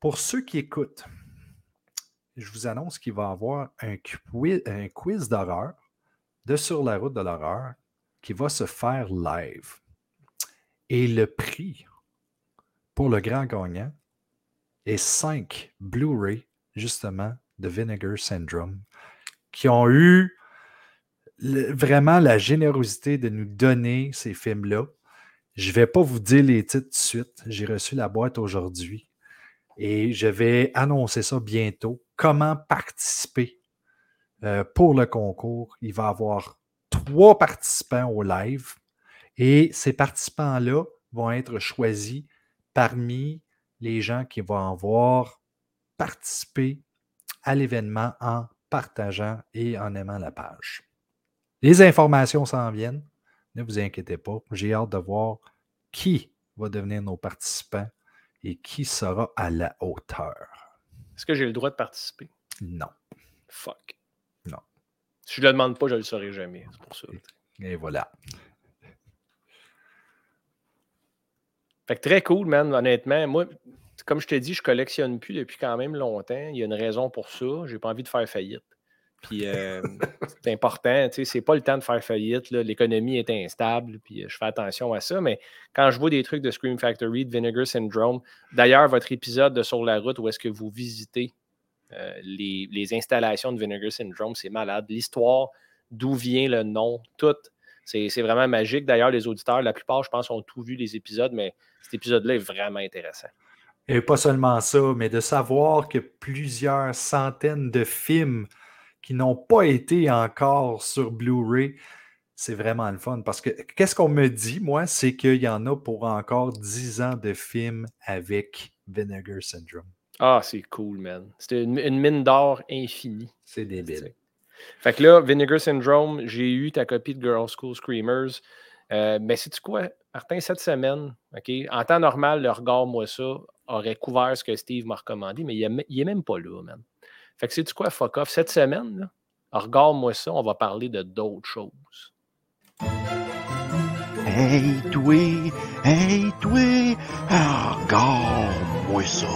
Pour ceux qui écoutent, je vous annonce qu'il va y avoir un quiz, un quiz d'horreur de Sur la route de l'horreur qui va se faire live. Et le prix pour le grand gagnant est 5 Blu-ray, justement, de Vinegar Syndrome, qui ont eu le- vraiment la générosité de nous donner ces films-là. Je ne vais pas vous dire les titres tout de suite. J'ai reçu la boîte aujourd'hui et je vais annoncer ça bientôt. Comment participer euh, pour le concours? Il va y avoir trois participants au live et ces participants-là vont être choisis parmi les gens qui vont avoir participé à l'événement en partageant et en aimant la page. Les informations s'en viennent. Ne vous inquiétez pas. J'ai hâte de voir qui va devenir nos participants et qui sera à la hauteur. Est-ce que j'ai le droit de participer? Non. Fuck. Non. Si je le demande pas, je le saurai jamais. C'est pour ça. Et voilà. Fait que très cool, man, honnêtement. Moi, comme je te dis, je collectionne plus depuis quand même longtemps. Il y a une raison pour ça. J'ai pas envie de faire faillite. Puis euh, c'est important, tu sais, c'est pas le temps de faire faillite. L'économie est instable, puis euh, je fais attention à ça. Mais quand je vois des trucs de Scream Factory, de Vinegar Syndrome, d'ailleurs, votre épisode de Sur la route où est-ce que vous visitez euh, les, les installations de Vinegar Syndrome, c'est malade. L'histoire, d'où vient le nom, tout. C'est c'est vraiment magique. D'ailleurs, les auditeurs, la plupart, je pense, ont tout vu les épisodes, mais cet épisode-là est vraiment intéressant. Et pas seulement ça, mais de savoir que plusieurs centaines de films qui n'ont pas été encore sur Blu-ray, c'est vraiment le fun. Parce que qu'est-ce qu'on me dit, moi, c'est qu'il y en a pour encore 10 ans de films avec Vinegar Syndrome. Ah, c'est cool, man. C'était une, une mine d'or infinie. C'est débile. Fait que là, Vinegar Syndrome, j'ai eu ta copie de Girl School Screamers. Euh, mais sais-tu quoi, Martin, cette semaine, OK, en temps normal, le regard, moi, ça, aurait couvert ce que Steve m'a recommandé, mais il est, il est même pas là, man. Fait que sais-tu quoi, fuck off, cette semaine, là, regarde-moi ça, on va parler de d'autres choses. Hey, toi, hey, toi, regarde-moi ça.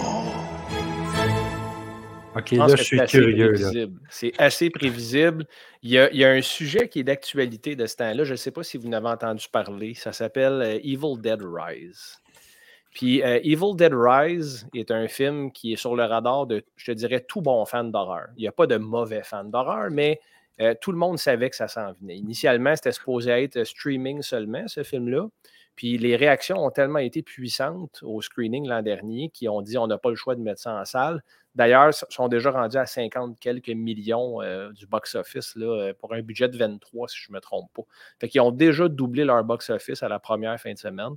OK, Je là, je suis c'est assez curieux. C'est assez prévisible. Il y, a, il y a un sujet qui est d'actualité de ce temps-là. Je ne sais pas si vous en avez entendu parler. Ça s'appelle euh, Evil Dead Rise. Puis euh, Evil Dead Rise est un film qui est sur le radar de, je te dirais, tout bon fan d'horreur. Il n'y a pas de mauvais fan d'horreur, mais euh, tout le monde savait que ça s'en venait. Initialement, c'était supposé être streaming seulement, ce film-là. Puis les réactions ont tellement été puissantes au screening l'an dernier qu'ils ont dit on n'a pas le choix de mettre ça en salle. D'ailleurs, ils sont déjà rendus à 50 quelques millions euh, du box-office pour un budget de 23, si je ne me trompe pas. Fait qu'ils ont déjà doublé leur box-office à la première fin de semaine.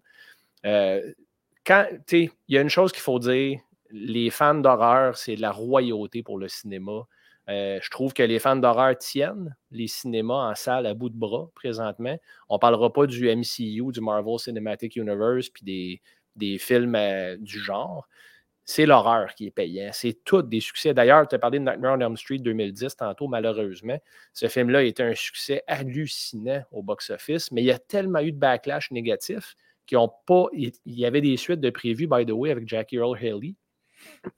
Il y a une chose qu'il faut dire, les fans d'horreur, c'est la royauté pour le cinéma. Euh, je trouve que les fans d'horreur tiennent les cinémas en salle à bout de bras présentement. On ne parlera pas du MCU, du Marvel Cinematic Universe, puis des, films euh, du genre. C'est l'horreur qui est payant. C'est tout des succès. D'ailleurs, tu as parlé de Nightmare on Elm Street 2010 tantôt, malheureusement. Ce film-là été un succès hallucinant au box-office, mais il y a tellement eu de backlash négatif qui ont pas. Il y avait des suites de prévues, by the way, avec Jackie Earl Haley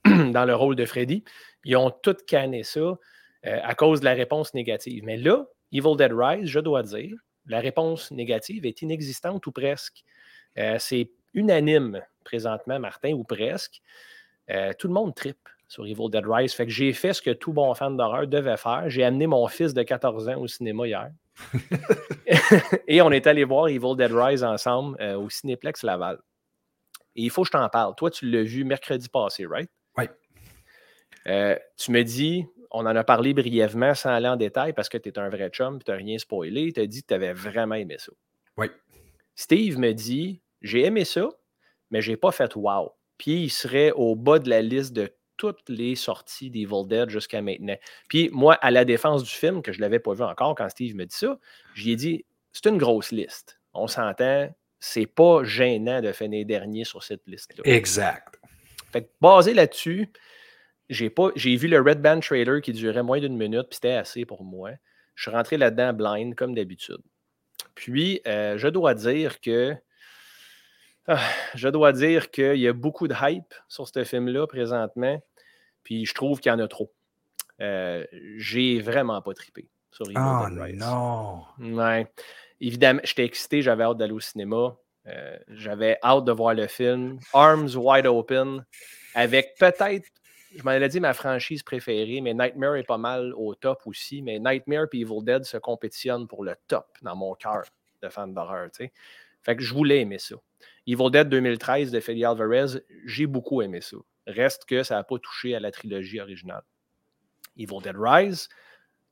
dans le rôle de Freddy. Ils ont tout canné ça euh, à cause de la réponse négative. Mais là, Evil Dead Rise, je dois dire, la réponse négative est inexistante ou presque. Euh, c'est unanime présentement, Martin, ou presque. Euh, tout le monde tripe sur Evil Dead Rise. Fait que j'ai fait ce que tout bon fan d'horreur devait faire. J'ai amené mon fils de 14 ans au cinéma hier. Et on est allé voir Evil Dead Rise ensemble euh, au Cinéplex Laval. Et il faut que je t'en parle. Toi, tu l'as vu mercredi passé, right? Oui. Euh, tu me dis, on en a parlé brièvement sans aller en détail parce que tu es un vrai chum et tu n'as rien spoilé. Tu as dit que tu avais vraiment aimé ça. Oui. Steve me dit, j'ai aimé ça, mais j'ai pas fait wow. Puis il serait au bas de la liste de toutes les sorties d'Evil Dead jusqu'à maintenant. Puis moi, à la défense du film, que je ne l'avais pas vu encore quand Steve me dit ça, j'y ai dit c'est une grosse liste. On s'entend, c'est pas gênant de finir dernier sur cette liste-là. Exact. Fait que basé là-dessus, j'ai pas j'ai vu le Red Band Trailer qui durait moins d'une minute, puis c'était assez pour moi. Je suis rentré là-dedans blind, comme d'habitude. Puis, euh, je dois dire que ah, je dois dire qu'il y a beaucoup de hype sur ce film-là présentement, puis je trouve qu'il y en a trop. Euh, j'ai vraiment pas trippé sur Evil Oh Dead Rise. non. Ouais. Évidemment, j'étais excité, j'avais hâte d'aller au cinéma. Euh, j'avais hâte de voir le film. Arms wide open, avec peut-être, je m'en allais dire ma franchise préférée, mais Nightmare est pas mal au top aussi. Mais Nightmare et Evil Dead se compétitionnent pour le top dans mon cœur de fan d'horreur. Fait que je voulais aimer ça. Evil Dead 2013 de Feli Alvarez, j'ai beaucoup aimé ça. Reste que ça n'a pas touché à la trilogie originale. Evil Dead Rise,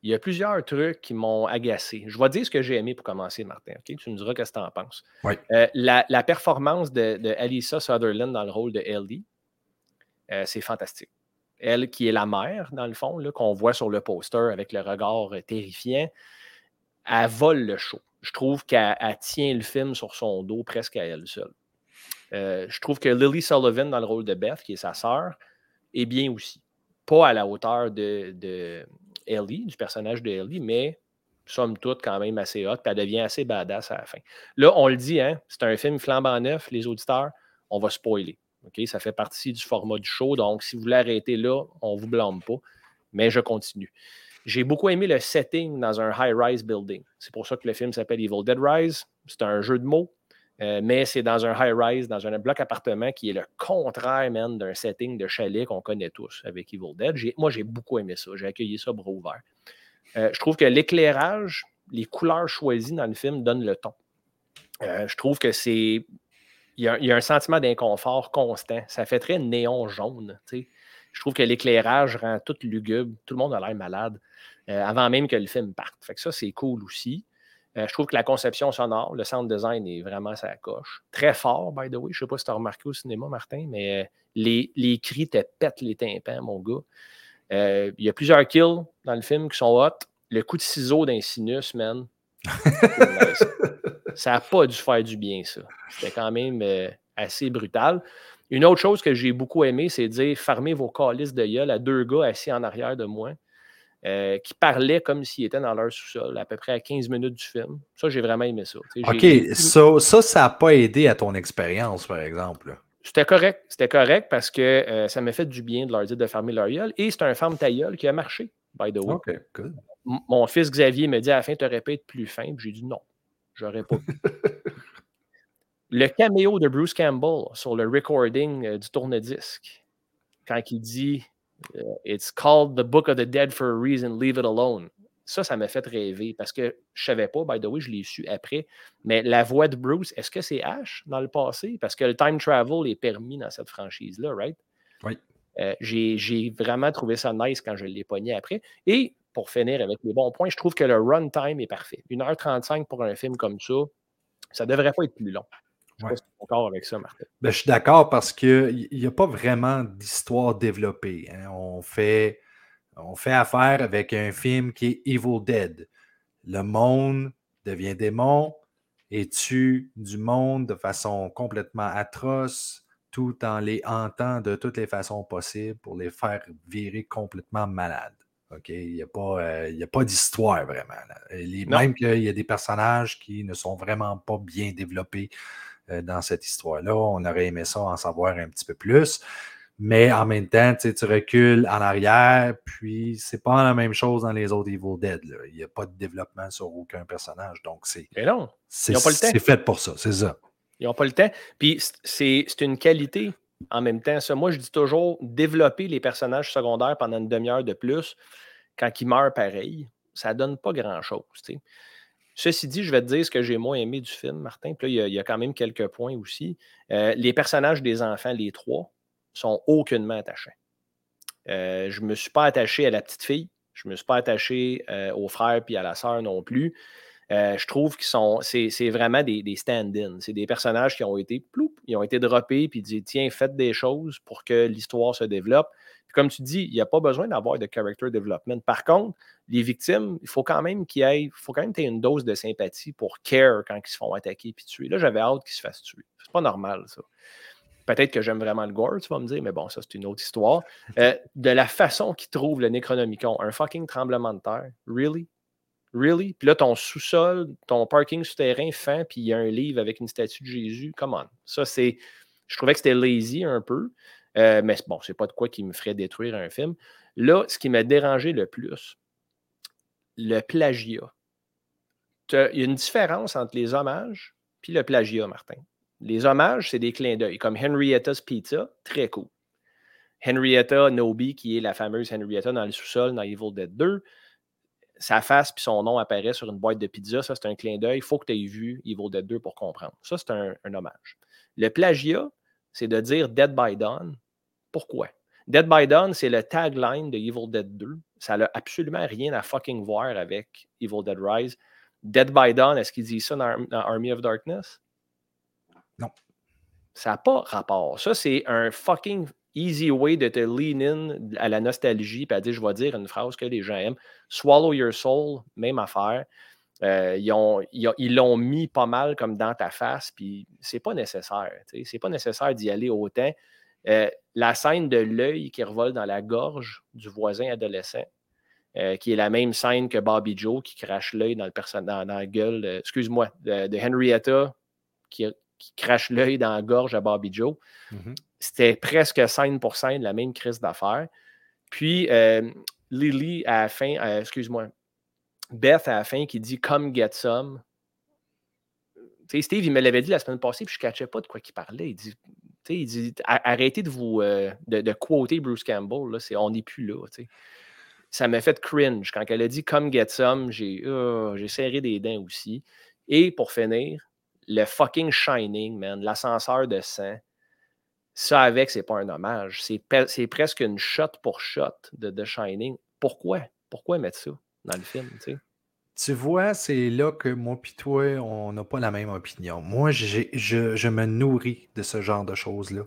il y a plusieurs trucs qui m'ont agacé. Je vais dire ce que j'ai aimé pour commencer, Martin. Tu me diras ce que tu en penses. Oui. Euh, la, la performance de, Sutherland dans le rôle de Ellie, euh, c'est fantastique. Elle qui est la mère, dans le fond, qu'on voit sur le poster avec le regard euh, terrifiant, elle vole le show. Je trouve qu'elle elle tient le film sur son dos presque à elle seule. Euh, je trouve que Lily Sullivan dans le rôle de Beth, qui est sa sœur, est bien aussi. Pas à la hauteur de, Ellie, du personnage de Ellie, mais somme toute quand même assez hot, puis elle devient assez badass à la fin. Là, on le dit, hein, c'est un film flambant neuf, les auditeurs, on va spoiler. Ça fait partie du format du show, donc si vous voulez arrêter là, on ne vous blâme pas, mais je continue. J'ai beaucoup aimé le setting dans un high-rise building. C'est pour ça que le film s'appelle Evil Dead Rise. C'est un jeu de mots, euh, mais c'est dans un high-rise, dans un bloc appartement qui est le contraire, man, d'un setting de chalet qu'on connaît tous avec Evil Dead. Moi, j'ai beaucoup aimé ça. J'ai accueilli ça bras. Euh, je trouve que l'éclairage, les couleurs choisies dans le film donnent le ton. Euh, je trouve que c'est. Il y, a, un sentiment d'inconfort constant. Ça fait très néon jaune. Je trouve que l'éclairage rend tout lugubre. Tout le monde a l'air malade avant même que le film parte. Fait que ça, c'est cool aussi. Euh, je trouve que la conception sonore, le sound design est vraiment sa coche. Très fort, by the way. Je ne sais pas si tu as remarqué au cinéma, Martin, mais euh, les, les cris te pètent les tympans, mon gars. Euh, Il y a plusieurs kills dans le film qui sont hot. Le coup de ciseau d'un sinus, man. ça n'a pas dû faire du bien, ça. C'était quand même euh, assez brutal. Une autre chose que j'ai beaucoup aimé, c'est dire fermez vos calices de gueule à deux gars assis en arrière de moi euh, qui parlaient comme s'ils étaient dans leur sous-sol, à peu près à 15 minutes du film. Ça, j'ai vraiment aimé ça. OK, ça, ça, n'a pas aidé à ton expérience, par exemple. C'était correct. C'était correct parce que euh, ça m'a fait du bien de leur dire de fermer leur gueule. Et c'est un ferme ta gueule qui a marché, by the way. OK, good. M- Mon fils Xavier me dit à la fin, tu aurais pu être plus fin. J'ai dit non, j'aurais pas pu. le caméo de Bruce Campbell sur le recording euh, du tourne-disque, quand il dit It's called the Book of the Dead for a reason, leave it alone. Ça, ça m'a fait rêver parce que je savais pas, by the way, je l'ai su après. Mais la voix de Bruce, est-ce que c'est Ash dans le passé? Parce que le time travel est permis dans cette franchise-là, right? Oui. Euh, j'ai vraiment trouvé ça nice quand je l'ai pogné après. Et pour finir avec les bons points, je trouve que le runtime est parfait. 1h35 pour un film comme ça, ça ne devrait pas être plus long. Je ne Ouais. D'accord avec ça, Martin? Ben, je suis d'accord parce qu'il n'y a pas vraiment d'histoire développée. hein. On, fait, on fait affaire avec un film qui est Evil Dead. Le monde devient démon et tue du monde de façon complètement atroce, tout en les hantant de toutes les façons possibles pour les faire virer complètement malades. OK? Il n'y a pas, euh, pas d'histoire vraiment. là. Les- même qu'il y a des personnages qui ne sont vraiment pas bien développés dans cette histoire-là. On aurait aimé ça en savoir un petit peu plus. Mais en même temps, tu recules en arrière, puis c'est pas la même chose dans les autres Evil Dead. là. Il n'y a pas de développement sur aucun personnage. Donc, c'est Mais non, c'est- fait pour ça, c'est ça. ils n'ont pas le temps. Puis c'est une qualité en même temps. Ça, moi, je dis toujours développer les personnages secondaires pendant une demi-heure de plus quand ils meurent pareil, ça donne pas grand-chose. Ceci dit, je vais te dire ce que j'ai moins aimé du film, Martin. Puis là, il y a- quand même quelques points aussi. Euh, les personnages des enfants, les trois, sont aucunement attachants. Euh, je ne me suis pas attaché à la petite fille. Je ne me suis pas attaché euh, au frère puis à la sœur non plus. Euh, je trouve qu'ils sont. C'est vraiment des, stand-ins. C'est des personnages qui ont été ploup, ils ont été droppés, puis dit tiens, faites des choses pour que l'histoire se développe. comme tu dis, il n'y a pas besoin d'avoir de character development. Par contre, les victimes, il faut quand même qu'il il faut quand même que une dose de sympathie pour care quand ils se font attaquer puis tuer. Là, j'avais hâte qu'ils se fassent tuer. C'est pas normal, ça. Peut-être que j'aime vraiment le gore, tu vas me dire, mais bon, ça, c'est une autre histoire. Euh, de la façon qu'ils trouvent le Necronomicon, un fucking tremblement de terre. Really? Really? Puis là, ton sous-sol, ton parking souterrain fin, puis il y a un livre avec une statue de Jésus. Come on. Ça, c'est. Je trouvais que c'était lazy un peu. Euh, mais bon, c'est pas de quoi qui me ferait détruire un film. Là, ce qui m'a dérangé le plus, le plagiat. Il y a une différence entre les hommages puis le plagiat, Martin. Les hommages, c'est des clins d'œil, comme Henrietta's Pizza, très cool. Henrietta Nobi, qui est la fameuse Henrietta dans le sous-sol dans Evil Dead 2, sa face puis son nom apparaît sur une boîte de pizza. Ça, c'est un clin d'œil. Il faut que tu aies vu Evil Dead 2 pour comprendre. Ça, c'est un, hommage. Le plagiat, c'est de dire Dead by Dawn. Pourquoi? Dead by Dawn, c'est le tagline de Evil Dead 2. Ça n'a absolument rien à fucking voir avec Evil Dead Rise. Dead by Dawn, est-ce qu'il dit ça dans, Army of Darkness? Non. Ça n'a pas rapport. Ça, c'est un fucking easy way de te lean in à la nostalgie, puis à dire, je vais dire une phrase que les gens aiment. Swallow your soul, même affaire. Euh, ils, l'ont mis pas mal comme dans ta face, puis c'est pas nécessaire. C'est pas nécessaire d'y aller autant. Euh, la scène de l'œil qui revole dans la gorge du voisin adolescent, euh, qui est la même scène que Bobby Joe qui crache l'œil dans, le dans, la gueule, excuse-moi, de, Henrietta qui, crache l'œil dans la gorge à Bobby Joe. Mm-hmm. C'était presque scène pour scène la même crise d'affaires. Puis Lily, à la fin, euh, excuse-moi, Beth à la fin qui dit Come get some. sais, Steve, il me l'avait dit la semaine passée, puis je ne catchais pas de quoi il parlait. Il dit, il dit arrêtez de vous euh, de, quoter Bruce Campbell, là, on n'est plus là. Ça m'a fait cringe. Quand elle a dit Come get some, j'ai oh, serré des dents aussi. Et pour finir, le fucking Shining, man, l'ascenseur de sang. Ça avec, c'est pas un hommage. C'est presque une shot pour shot de The Shining. Pourquoi? Pourquoi mettre ça dans le film? Tu vois, c'est là que moi et toi, on n'a pas la même opinion. Moi, je, je, me nourris de ce genre de choses-là.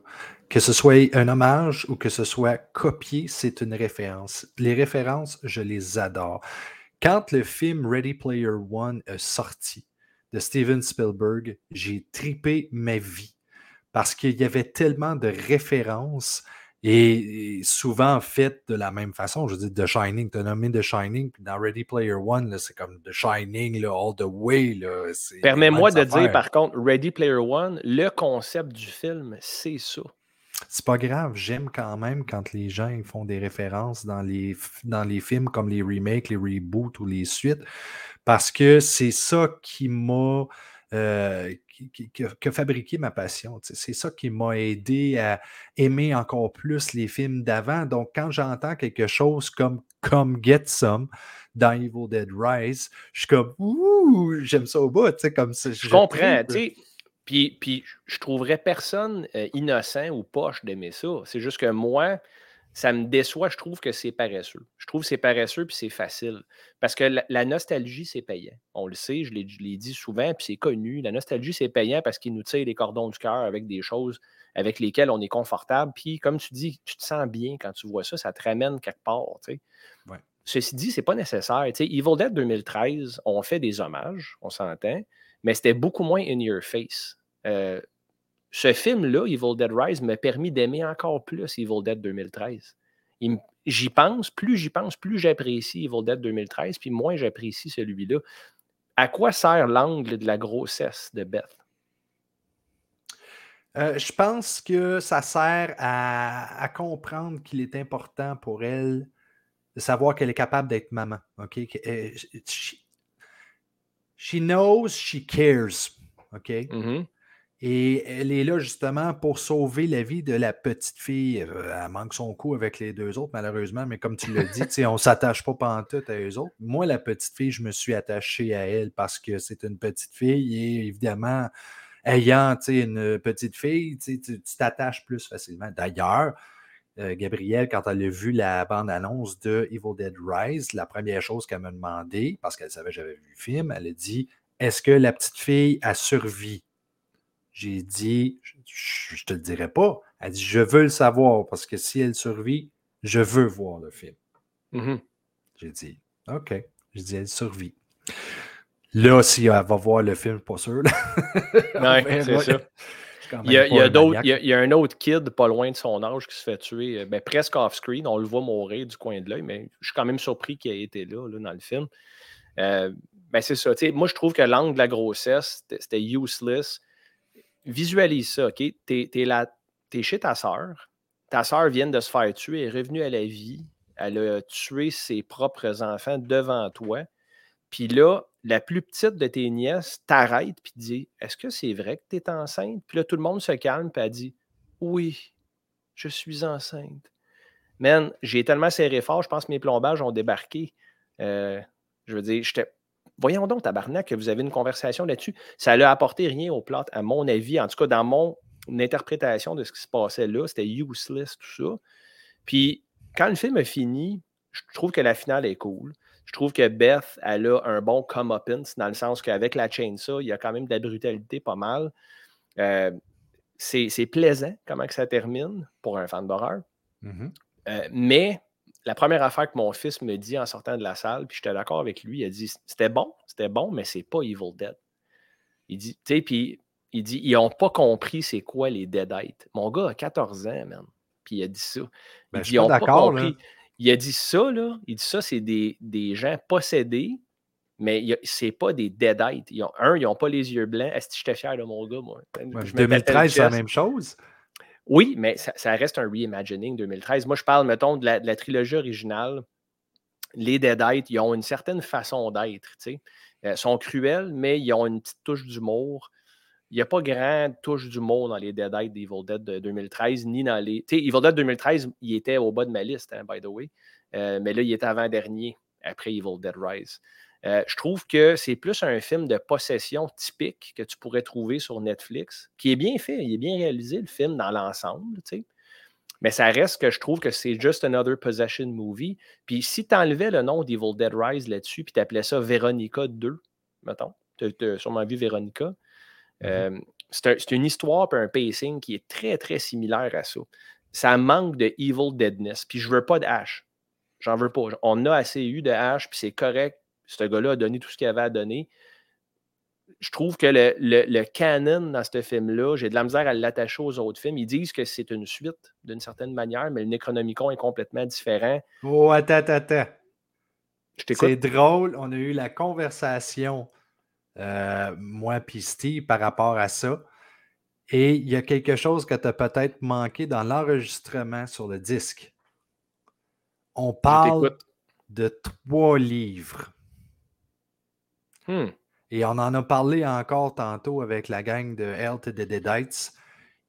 Que ce soit un hommage ou que ce soit copié, c'est une référence. Les références, je les adore. Quand le film Ready Player One est sorti de Steven Spielberg, j'ai tripé ma vie parce qu'il y avait tellement de références et, souvent faites de la même façon. Je veux dire, The Shining, tu as nommé The Shining, puis dans Ready Player One, c'est comme The Shining, là, all the way. Permets-moi de dire, par contre, Ready Player One, le concept du film, c'est ça. C'est pas grave, j'aime quand même quand les gens font des références dans les, dans les films comme les remakes, les reboots ou les suites, parce que c'est ça qui m'a euh, qui, a, fabriqué ma passion. C'est ça qui m'a aidé à aimer encore plus les films d'avant. Donc, quand j'entends quelque chose comme Come Get Some dans Evil Dead Rise, je suis comme Ouh, j'aime ça au bout. Comme ça, je, comprends. Puis, puis je trouverais personne euh, innocent ou poche d'aimer ça. C'est juste que moi, ça me déçoit. Je trouve que c'est paresseux. Je trouve que c'est paresseux puis c'est facile. Parce que la, nostalgie, c'est payant. On le sait, je l'ai dit souvent, puis c'est connu. La nostalgie, c'est payant parce qu'il nous tire les cordons du cœur avec des choses avec lesquelles on est confortable. Puis, comme tu dis, tu te sens bien quand tu vois ça, ça te ramène quelque part. Ceci dit, c'est pas nécessaire. Evil Dead 2013, on fait des hommages, on s'entend, mais c'était beaucoup moins in your face. Euh, ce film-là, Evil Dead Rise, m'a permis d'aimer encore plus Evil Dead 2013. J'y pense, plus j'y pense, plus j'apprécie Evil Dead 2013, puis moins j'apprécie celui-là. À quoi sert l'angle de la grossesse de Beth? Euh, je pense que ça sert à, comprendre qu'il est important pour elle de savoir qu'elle est capable d'être maman. OK? Euh, she, she, knows she cares. OK? Mm-hmm. Et elle est là justement pour sauver la vie de la petite fille. Euh, elle manque son coup avec les deux autres, malheureusement, mais comme tu l'as dit, on ne s'attache pas pantoute à eux autres. Moi, la petite fille, je me suis attaché à elle parce que c'est une petite fille et évidemment, ayant une petite fille, tu t'attaches plus facilement. D'ailleurs, euh, Gabrielle, quand elle a vu la bande-annonce de Evil Dead Rise, la première chose qu'elle m'a demandé, parce qu'elle savait que j'avais vu le film, elle a dit Est-ce que la petite fille a survécu J'ai dit Je ne te le dirai pas. Elle dit Je veux le savoir, parce que si elle survit, je veux voir le film. Mhm. J'ai dit OK. J'ai dit Elle survit. Là, si elle va voir le film, pas sûr. Ouais, c'est ça. Il y, a, il, y a d'autres- il y a- il y a un autre kid pas loin de son âge qui se fait tuer, euh, ben, presque off-screen. On le voit mourir du coin de l'œil, mais je suis quand même surpris qu'il ait été là, là, dans le film. Euh, ben, c'est ça. Moi, je trouve que l'angle de la grossesse, c'était useless. Visualise ça, OK? T'es es chez ta sœur. Ta sœur vient de se faire tuer, est revenue à la vie. Elle a tué ses propres enfants devant toi. Puis là, la plus petite de tes nièces t'arrête puis dit Est-ce que c'est vrai que tu enceinte Puis là, tout le monde se calme puis elle dit Oui, je suis enceinte. Man, j'ai tellement serré fort, je pense que mes plombages ont débarqué. Euh, je veux dire, j'étais. Voyons donc, tabarnak, que vous avez une conversation là-dessus. Ça n'a apporté rien au plot, à mon avis, en tout cas dans mon interprétation de ce qui se passait là. C'était useless, tout ça. Puis, quand le film a fini, je trouve que la finale est cool. Je trouve que Beth, elle a un bon comeuppance dans le sens qu'avec la chainsaw, il y a quand même de la brutalité pas mal. Euh, c'est plaisant comment que ça termine pour un fan d'horreur. Mhm. Euh, mais la première affaire que mon fils me dit en sortant de la salle, puis j'étais d'accord avec lui, il a dit c'était bon, c'était bon, mais c'est pas Evil Dead. Il dit, tu sais, puis il dit ils n'ont pas compris c'est quoi les Deadites. Mon gars a 14 ans, man. Puis il a dit ça. Il Ben, je dit, ils pas ont pas d'accord, là. compris. Il a dit ça, là. Il dit ça, c'est des, des gens possédés, mais c'est pas des Deadites. Ils ont, un, ils n'ont pas les yeux blancs. Est-ce que j'étais fier de mon gars, moi? Ouais, Je me battais le 2013, c'est la même chose. Oui, mais ça, reste un reimagining 2013. Moi, je parle, mettons, de la, trilogie originale. Les Deadites, ils ont une certaine façon d'être. Euh, Ils sont cruels, mais ils ont une petite touche d'humour. Il n'y a pas grand touche d'humour dans les Deadites d'Evil Dead de 2013, ni dans les. Tu sais, Evil Dead 2013, il était au bas de ma liste, hein, by the way. Euh, mais là, il est avant-dernier, après Evil Dead Rise. Euh, je trouve que c'est plus un film de possession typique que tu pourrais trouver sur Netflix, qui est bien fait, il est bien réalisé, le film, dans l'ensemble, tu sais. Mais ça reste que je trouve que c'est just another possession movie. Puis si tu enlevais le nom d'Evil Dead Rise là-dessus, puis tu appelais ça Veronica 2, mettons, tu as sûrement vu Veronica, euh, c'est un- c'est une histoire et un pacing qui est très, très similaire à ça. Ça manque de Evil Deadness. Puis je veux pas de Ash. J'en veux pas. On a assez eu de Ash, puis c'est correct. Ce gars-là a donné tout ce qu'il avait à donner. Je trouve que le, le- le canon dans ce film-là, j'ai de la misère à l'attacher aux autres films. Ils disent que c'est une suite d'une certaine manière, mais le Necronomicon est complètement différent. Oh, attends, attends, attends. C'est drôle, on a eu la conversation, euh, moi et Steve, par rapport à ça. Et il y a quelque chose que tu as peut-être manqué dans l'enregistrement sur le disque. On parle de trois livres. Hmm. Et on en a parlé encore tantôt avec la gang de Health et de Deadites.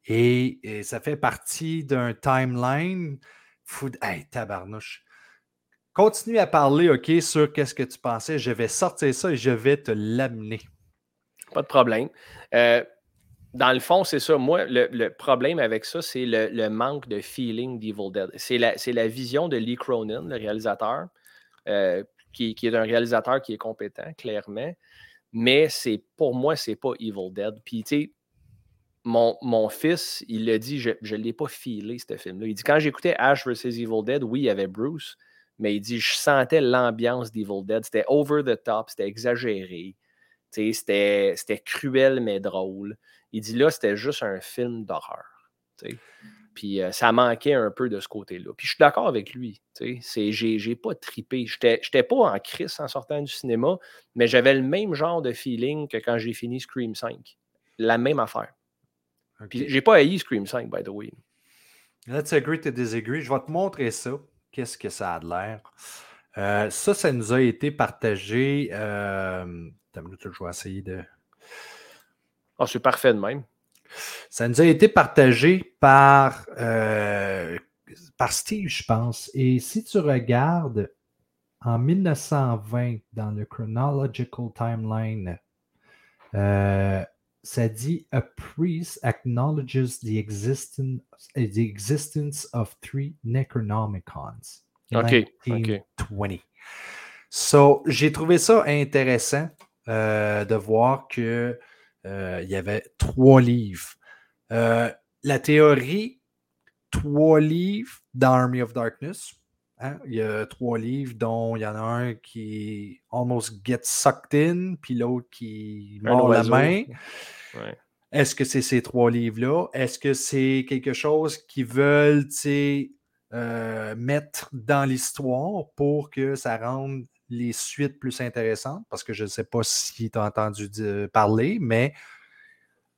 Et, et ça fait partie d'un timeline. Hey, tabarnouche. Continue à parler, OK, sur qu'est-ce que tu pensais. Je vais sortir ça et je vais te l'amener. Pas de problème. Euh, dans le fond, c'est ça. Moi, le, le problème avec ça, c'est le, le manque de feeling d'Evil Dead. C'est la, la vision de Lee Cronin, le réalisateur, euh, qui, est un réalisateur qui est compétent, clairement. Mais c'est pour moi, c'est pas Evil Dead. Puis, tu sais, mon, mon fils, il l'a dit, je ne l'ai pas filé, ce film-là. Il dit, quand j'écoutais Ash vs. Evil Dead, oui, il y avait Bruce, mais il dit, je sentais l'ambiance d'Evil Dead. C'était over the top, c'était exagéré. C'était cruel, mais drôle. Il dit, là, c'était juste un film d'horreur. Puis euh, ça manquait un peu de ce côté-là. Puis je suis d'accord avec lui. J'ai j'ai pas tripé. J'étais j'étais pas en crise en sortant du cinéma, mais j'avais le même genre de feeling que quand j'ai fini Scream 5. La même affaire. Puis j'ai pas haï Scream 5, by the way. Let's agree to disagree. Je vais te montrer ça. Qu'est-ce que ça a de l'air? Euh, ça, ça nous a été partagé. Euh... je vais essayer de. Ah, c'est parfait de même. Ça nous a été partagé par, euh, par Steve, je pense. Et si tu regardes en 1920 dans le Chronological Timeline, euh, ça dit A priest acknowledges the existence, the existence of three Necronomicons. in OK, OK. 1920. So, j'ai trouvé ça intéressant euh, de voir que euh, il y avait trois livres. Euh, la théorie, trois livres dans Army of Darkness. hein, Il y a trois livres dont il y en a un qui almost gets sucked in, puis l'autre qui mord la main. Ouais. Est-ce que c'est ces trois livres-là? Est-ce que c'est quelque chose qu'ils veulent euh, mettre dans l'histoire pour que ça rende les suites plus intéressantes? Parce que je ne sais pas si tu as entendu di- parler, mais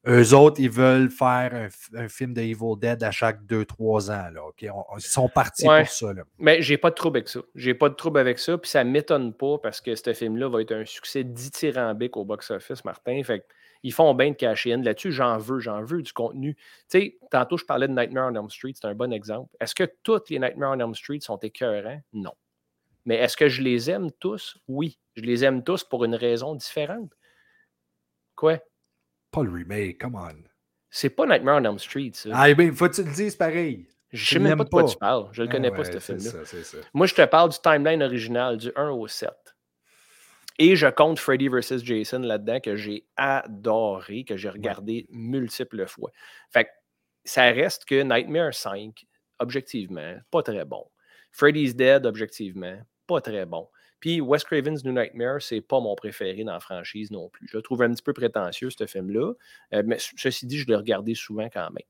eux autres, ils veulent faire un, film de Evil Dead à chaque 2-3 ans. Là, OK? On- on- ils sont partis Ouais. pour ça. Là. Mais j'ai pas de trouble avec ça. J'ai pas de trouble avec ça. Puis ça m'étonne pas parce que ce film-là va être un succès dithyrambique au box-office, Martin. Fait ils font bien de cacher in là-dessus. J'en veux, j'en veux du contenu. Tu sais, tantôt, je parlais de Nightmare on Elm Street. C'est un bon exemple. Est-ce que toutes les Nightmare on Elm Street sont écœurants? Non. Mais est-ce que je les aime tous? Oui. Je les aime tous pour une raison différente. Quoi? Pas le remake, come on. C'est pas Nightmare on Elm Street, ça. Ah, ben, faut que tu le dises pareil. je sais même pas de quoi pas. tu parles. Je le Ah connais ouais, pas, ce film-là. Moi, je te parle du timeline original, du 1 au 7. Et je compte Freddy vs. Jason là-dedans, que j'ai adoré, que j'ai regardé multiples fois. Fait que ça reste que Nightmare 5, objectivement, pas très bon. Freddy's Dead, objectivement, pas très bon. Puis Wes Craven's New Nightmare, c'est pas mon préféré dans la franchise non plus. Je le trouve un petit peu prétentieux, ce film-là. Euh, mais ce- ceci dit, je l'ai regardé souvent quand même.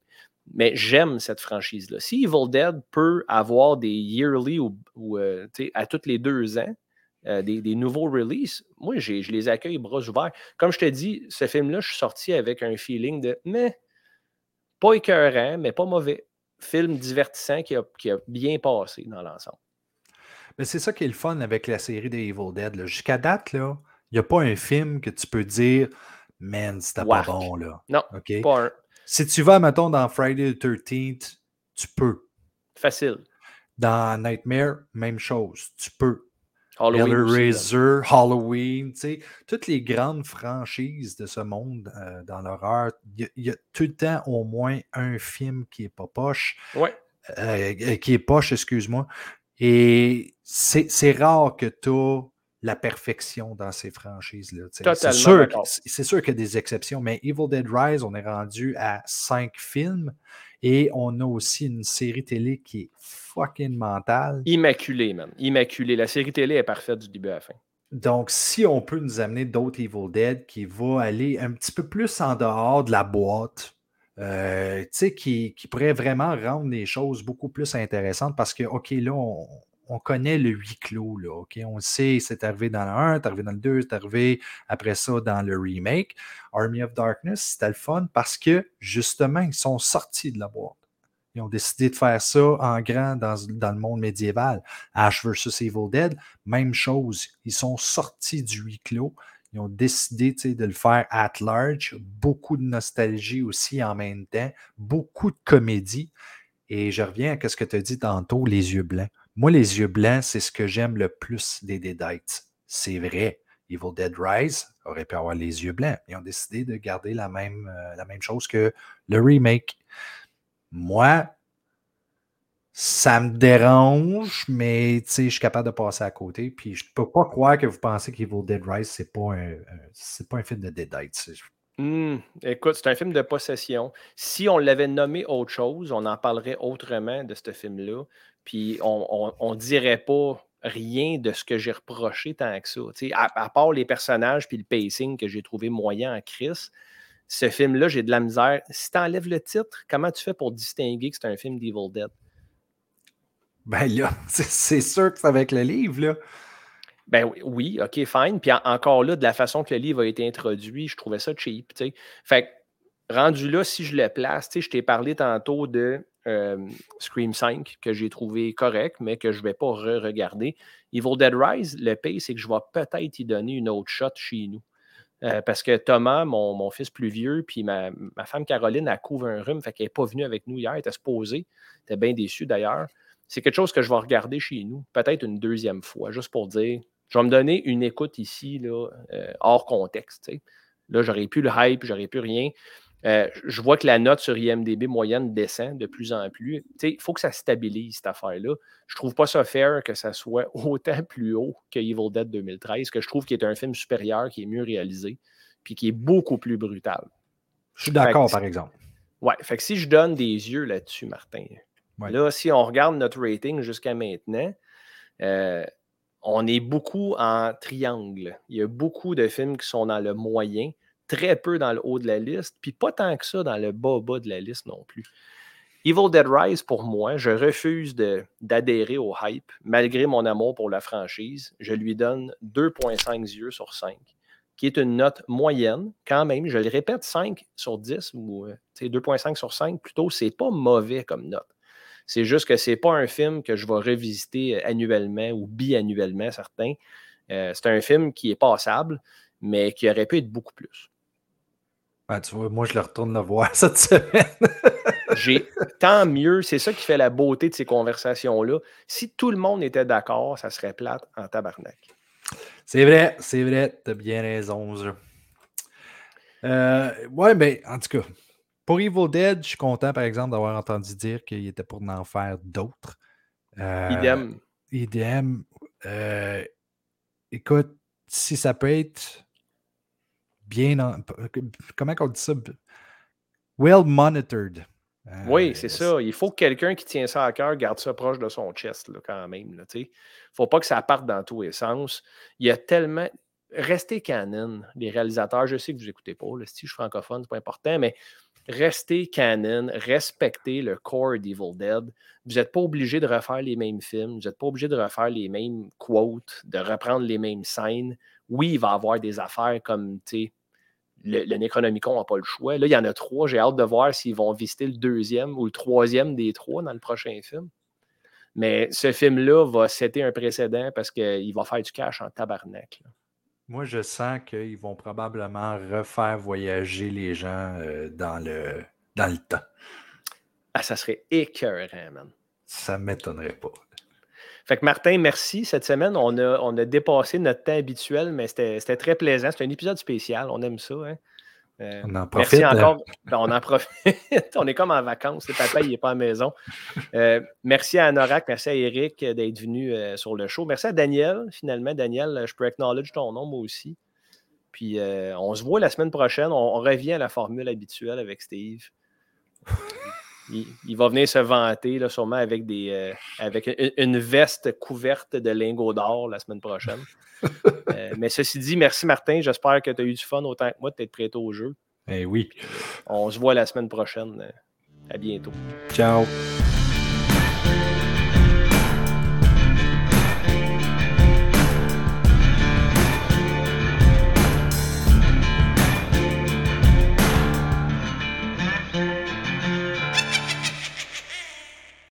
Mais j'aime cette franchise-là. Si Evil Dead peut avoir des yearly ou, euh, à tous les deux ans, euh, des, nouveaux releases, moi, je les accueille bras ouverts. Comme je te dis, ce film-là, je suis sorti avec un feeling de mais pas écœurant, mais pas mauvais. Film divertissant qui a bien passé dans l'ensemble. Mais c'est ça qui est le fun avec la série des Evil Dead. Jusqu'à date, il n'y a pas un film que tu peux dire Man, c'était pas bon là. Non, pas un. Si tu vas, mettons, dans Friday the 13th, tu peux. Facile. Dans Nightmare, même chose. Tu peux. Halloween. Hellraiser, Halloween, tu sais, toutes les grandes franchises de ce monde euh, dans l'horreur, il y, a- il y a tout le temps au moins un film qui est pas poche, Ouais. euh, euh, qui est poche, excuse-moi. Et c'est rare que tu as la perfection dans ces franchises-là. C'est Totalement sûr, sûr qu'il y a des exceptions, mais Evil Dead Rise, on est rendu à cinq films et on a aussi une série télé qui est fucking mentale. Immaculé, man. Immaculé. La série télé est parfaite du début à la fin. Donc, si on peut nous amener d'autres Evil Dead qui va aller un petit peu plus en dehors de la boîte, euh, qui, qui pourrait vraiment rendre les choses beaucoup plus intéressantes parce que, OK, là, on, on connaît le huis clos, là, OK? On sait, c'est arrivé dans le 1, c'est arrivé dans le 2, c'est arrivé après ça dans le remake. Army of Darkness, c'était le fun parce que, justement, ils sont sortis de la boîte. Ils ont décidé de faire ça en grand dans, dans le monde médiéval. Ash vs. Evil Dead, même chose. Ils sont sortis du huis clos. Ils ont décidé de le faire at large. Beaucoup de nostalgie aussi en même temps. Beaucoup de comédie. Et je reviens à ce que tu as dit tantôt, les yeux blancs. Moi, les yeux blancs, c'est ce que j'aime le plus des Deadites. C'est vrai. Evil Dead Rise aurait pu avoir les yeux blancs. Ils ont décidé de garder la même, euh, la même chose que le remake. Moi, ça me dérange, mais je suis capable de passer à côté. Puis je peux pas croire que vous pensez qu'Evil Dead Rise, c'est pas c'est pas un film de Deadites. C'est- Hmm, écoute, c'est un film de possession. Si on l'avait nommé autre chose, on en parlerait autrement de ce film-là. Puis on ne dirait pas rien de ce que j'ai reproché tant que ça. À, à part les personnages puis le pacing que j'ai trouvé moyen en Chris, ce film-là, j'ai de la misère. Si tu enlèves le titre, comment tu fais pour distinguer que c'est un film d'Evil Dead? Ben là, c'est- sûr que c'est avec le livre, là. Ben oui, ok, fine. Puis en- encore là, de la façon que le livre a été introduit, je trouvais ça cheap. Fait que, rendu là, si je le place, je t'ai parlé tantôt de euh, Scream 5, que j'ai trouvé correct, mais que je ne vais pas re-regarder. Evil Dead Rise, le pire, c'est que je vais peut-être y donner une autre shot chez nous. Euh, parce que Thomas, mon, fils plus vieux, puis ma, femme Caroline, elle couvre un rhume, fait qu'elle n'est pas venue avec nous hier, elle était supposée. Elle était bien déçue d'ailleurs. C'est quelque chose que je vais regarder chez nous, peut-être une deuxième fois, juste pour dire, je vais me donner une écoute ici, là, euh, hors contexte. Là, j'aurais plus le hype, j'aurais plus rien. Euh, je vois que la note sur IMDB moyenne descend de plus en plus. Il faut que ça stabilise, cette affaire-là. Je trouve pas ça fair que ça soit autant plus haut que Evil Dead 2013, que je trouve qu'il est un film supérieur, qui est mieux réalisé, puis qui est beaucoup plus brutal. Je suis d'accord, par exemple. Ouais, fait que si je donne des yeux là-dessus, Martin, là, si on regarde notre rating jusqu'à maintenant, euh, on est beaucoup en triangle. Il y a beaucoup de films qui sont dans le moyen très peu dans le haut de la liste, puis pas tant que ça dans le bas-bas de la liste non plus. Evil Dead Rise, pour moi, je refuse d'adhérer au hype, malgré mon amour pour la franchise. Je lui donne 2,5 yeux sur 5, qui est une note moyenne, quand même. Je le répète, 5 sur 10, ou 2,5 euh, sur 5, plutôt, c'est pas mauvais comme note. C'est juste que c'est pas un film que je vais revisiter annuellement ou biannuellement, certains. Euh, c'est un film qui est passable, mais qui aurait pu être beaucoup plus. Ben, tu vois, moi, je le retourne le voir cette semaine. J'ai tant mieux. C'est ça qui fait la beauté de ces conversations-là. Si tout le monde était d'accord, ça serait plate en tabarnak. C'est vrai, c'est vrai. T'as bien raison. Euh, ouais, mais en tout cas, pour Evil Dead, je suis content, par exemple, d'avoir entendu dire qu'il était pour en faire d'autres. Euh, idem. Idem. Euh, écoute, si ça peut être bien. comment on dit ça? Well monitored. oui, euh, c'est ça. Il faut que quelqu'un qui tient ça à cœur garde ça proche de son chest, là, quand même. Il ne faut pas que ça parte dans tous les sens. Il y a tellement. Restez canon, les réalisateurs. Je sais que vous n'écoutez pas. si je suis francophone, c'est pas important, mais restez canon, respectez le core d'Evil Dead. Vous n'êtes pas obligé de refaire les mêmes films, vous n'êtes pas obligé de refaire les mêmes quotes, de reprendre les mêmes scènes oui, il va avoir des affaires comme, tu le, le Necronomicon n'a pas le choix. Là, il y en a trois. J'ai hâte de voir s'ils vont visiter le deuxième ou le troisième des trois dans le prochain film. Mais ce film-là va citer un précédent parce qu'il va faire du cash en tabarnak. Moi, je sens qu'ils vont probablement refaire voyager les gens euh, dans, le, dans le temps. Ah, ça serait écœurant, man. Ça ne m'étonnerait pas. Fait que Martin, merci. Cette semaine, on a, on a dépassé notre temps habituel, mais c'était très plaisant. C'était un épisode spécial. On aime ça. Hein? Euh, on en profite. Merci hein. encore. Ben, on en profite. on est comme en vacances. Le papa, il n'est pas à la maison. Euh, merci à Anorak, merci à Eric d'être venu euh, sur le show. Merci à Daniel, finalement. Daniel, je peux acknowledge ton nom, moi aussi. Puis on se voit la semaine prochaine. On, on, revient à la formule habituelle avec Steve. Il, va venir se vanter, là, sûrement avec, des, euh, avec une, veste couverte de lingots d'or la semaine prochaine. Euh, mais ceci dit, merci Martin. J'espère que tu as eu du fun autant que moi de t'être prêt au jeu. Eh oui. on se voit la semaine prochaine. À bientôt. Ciao.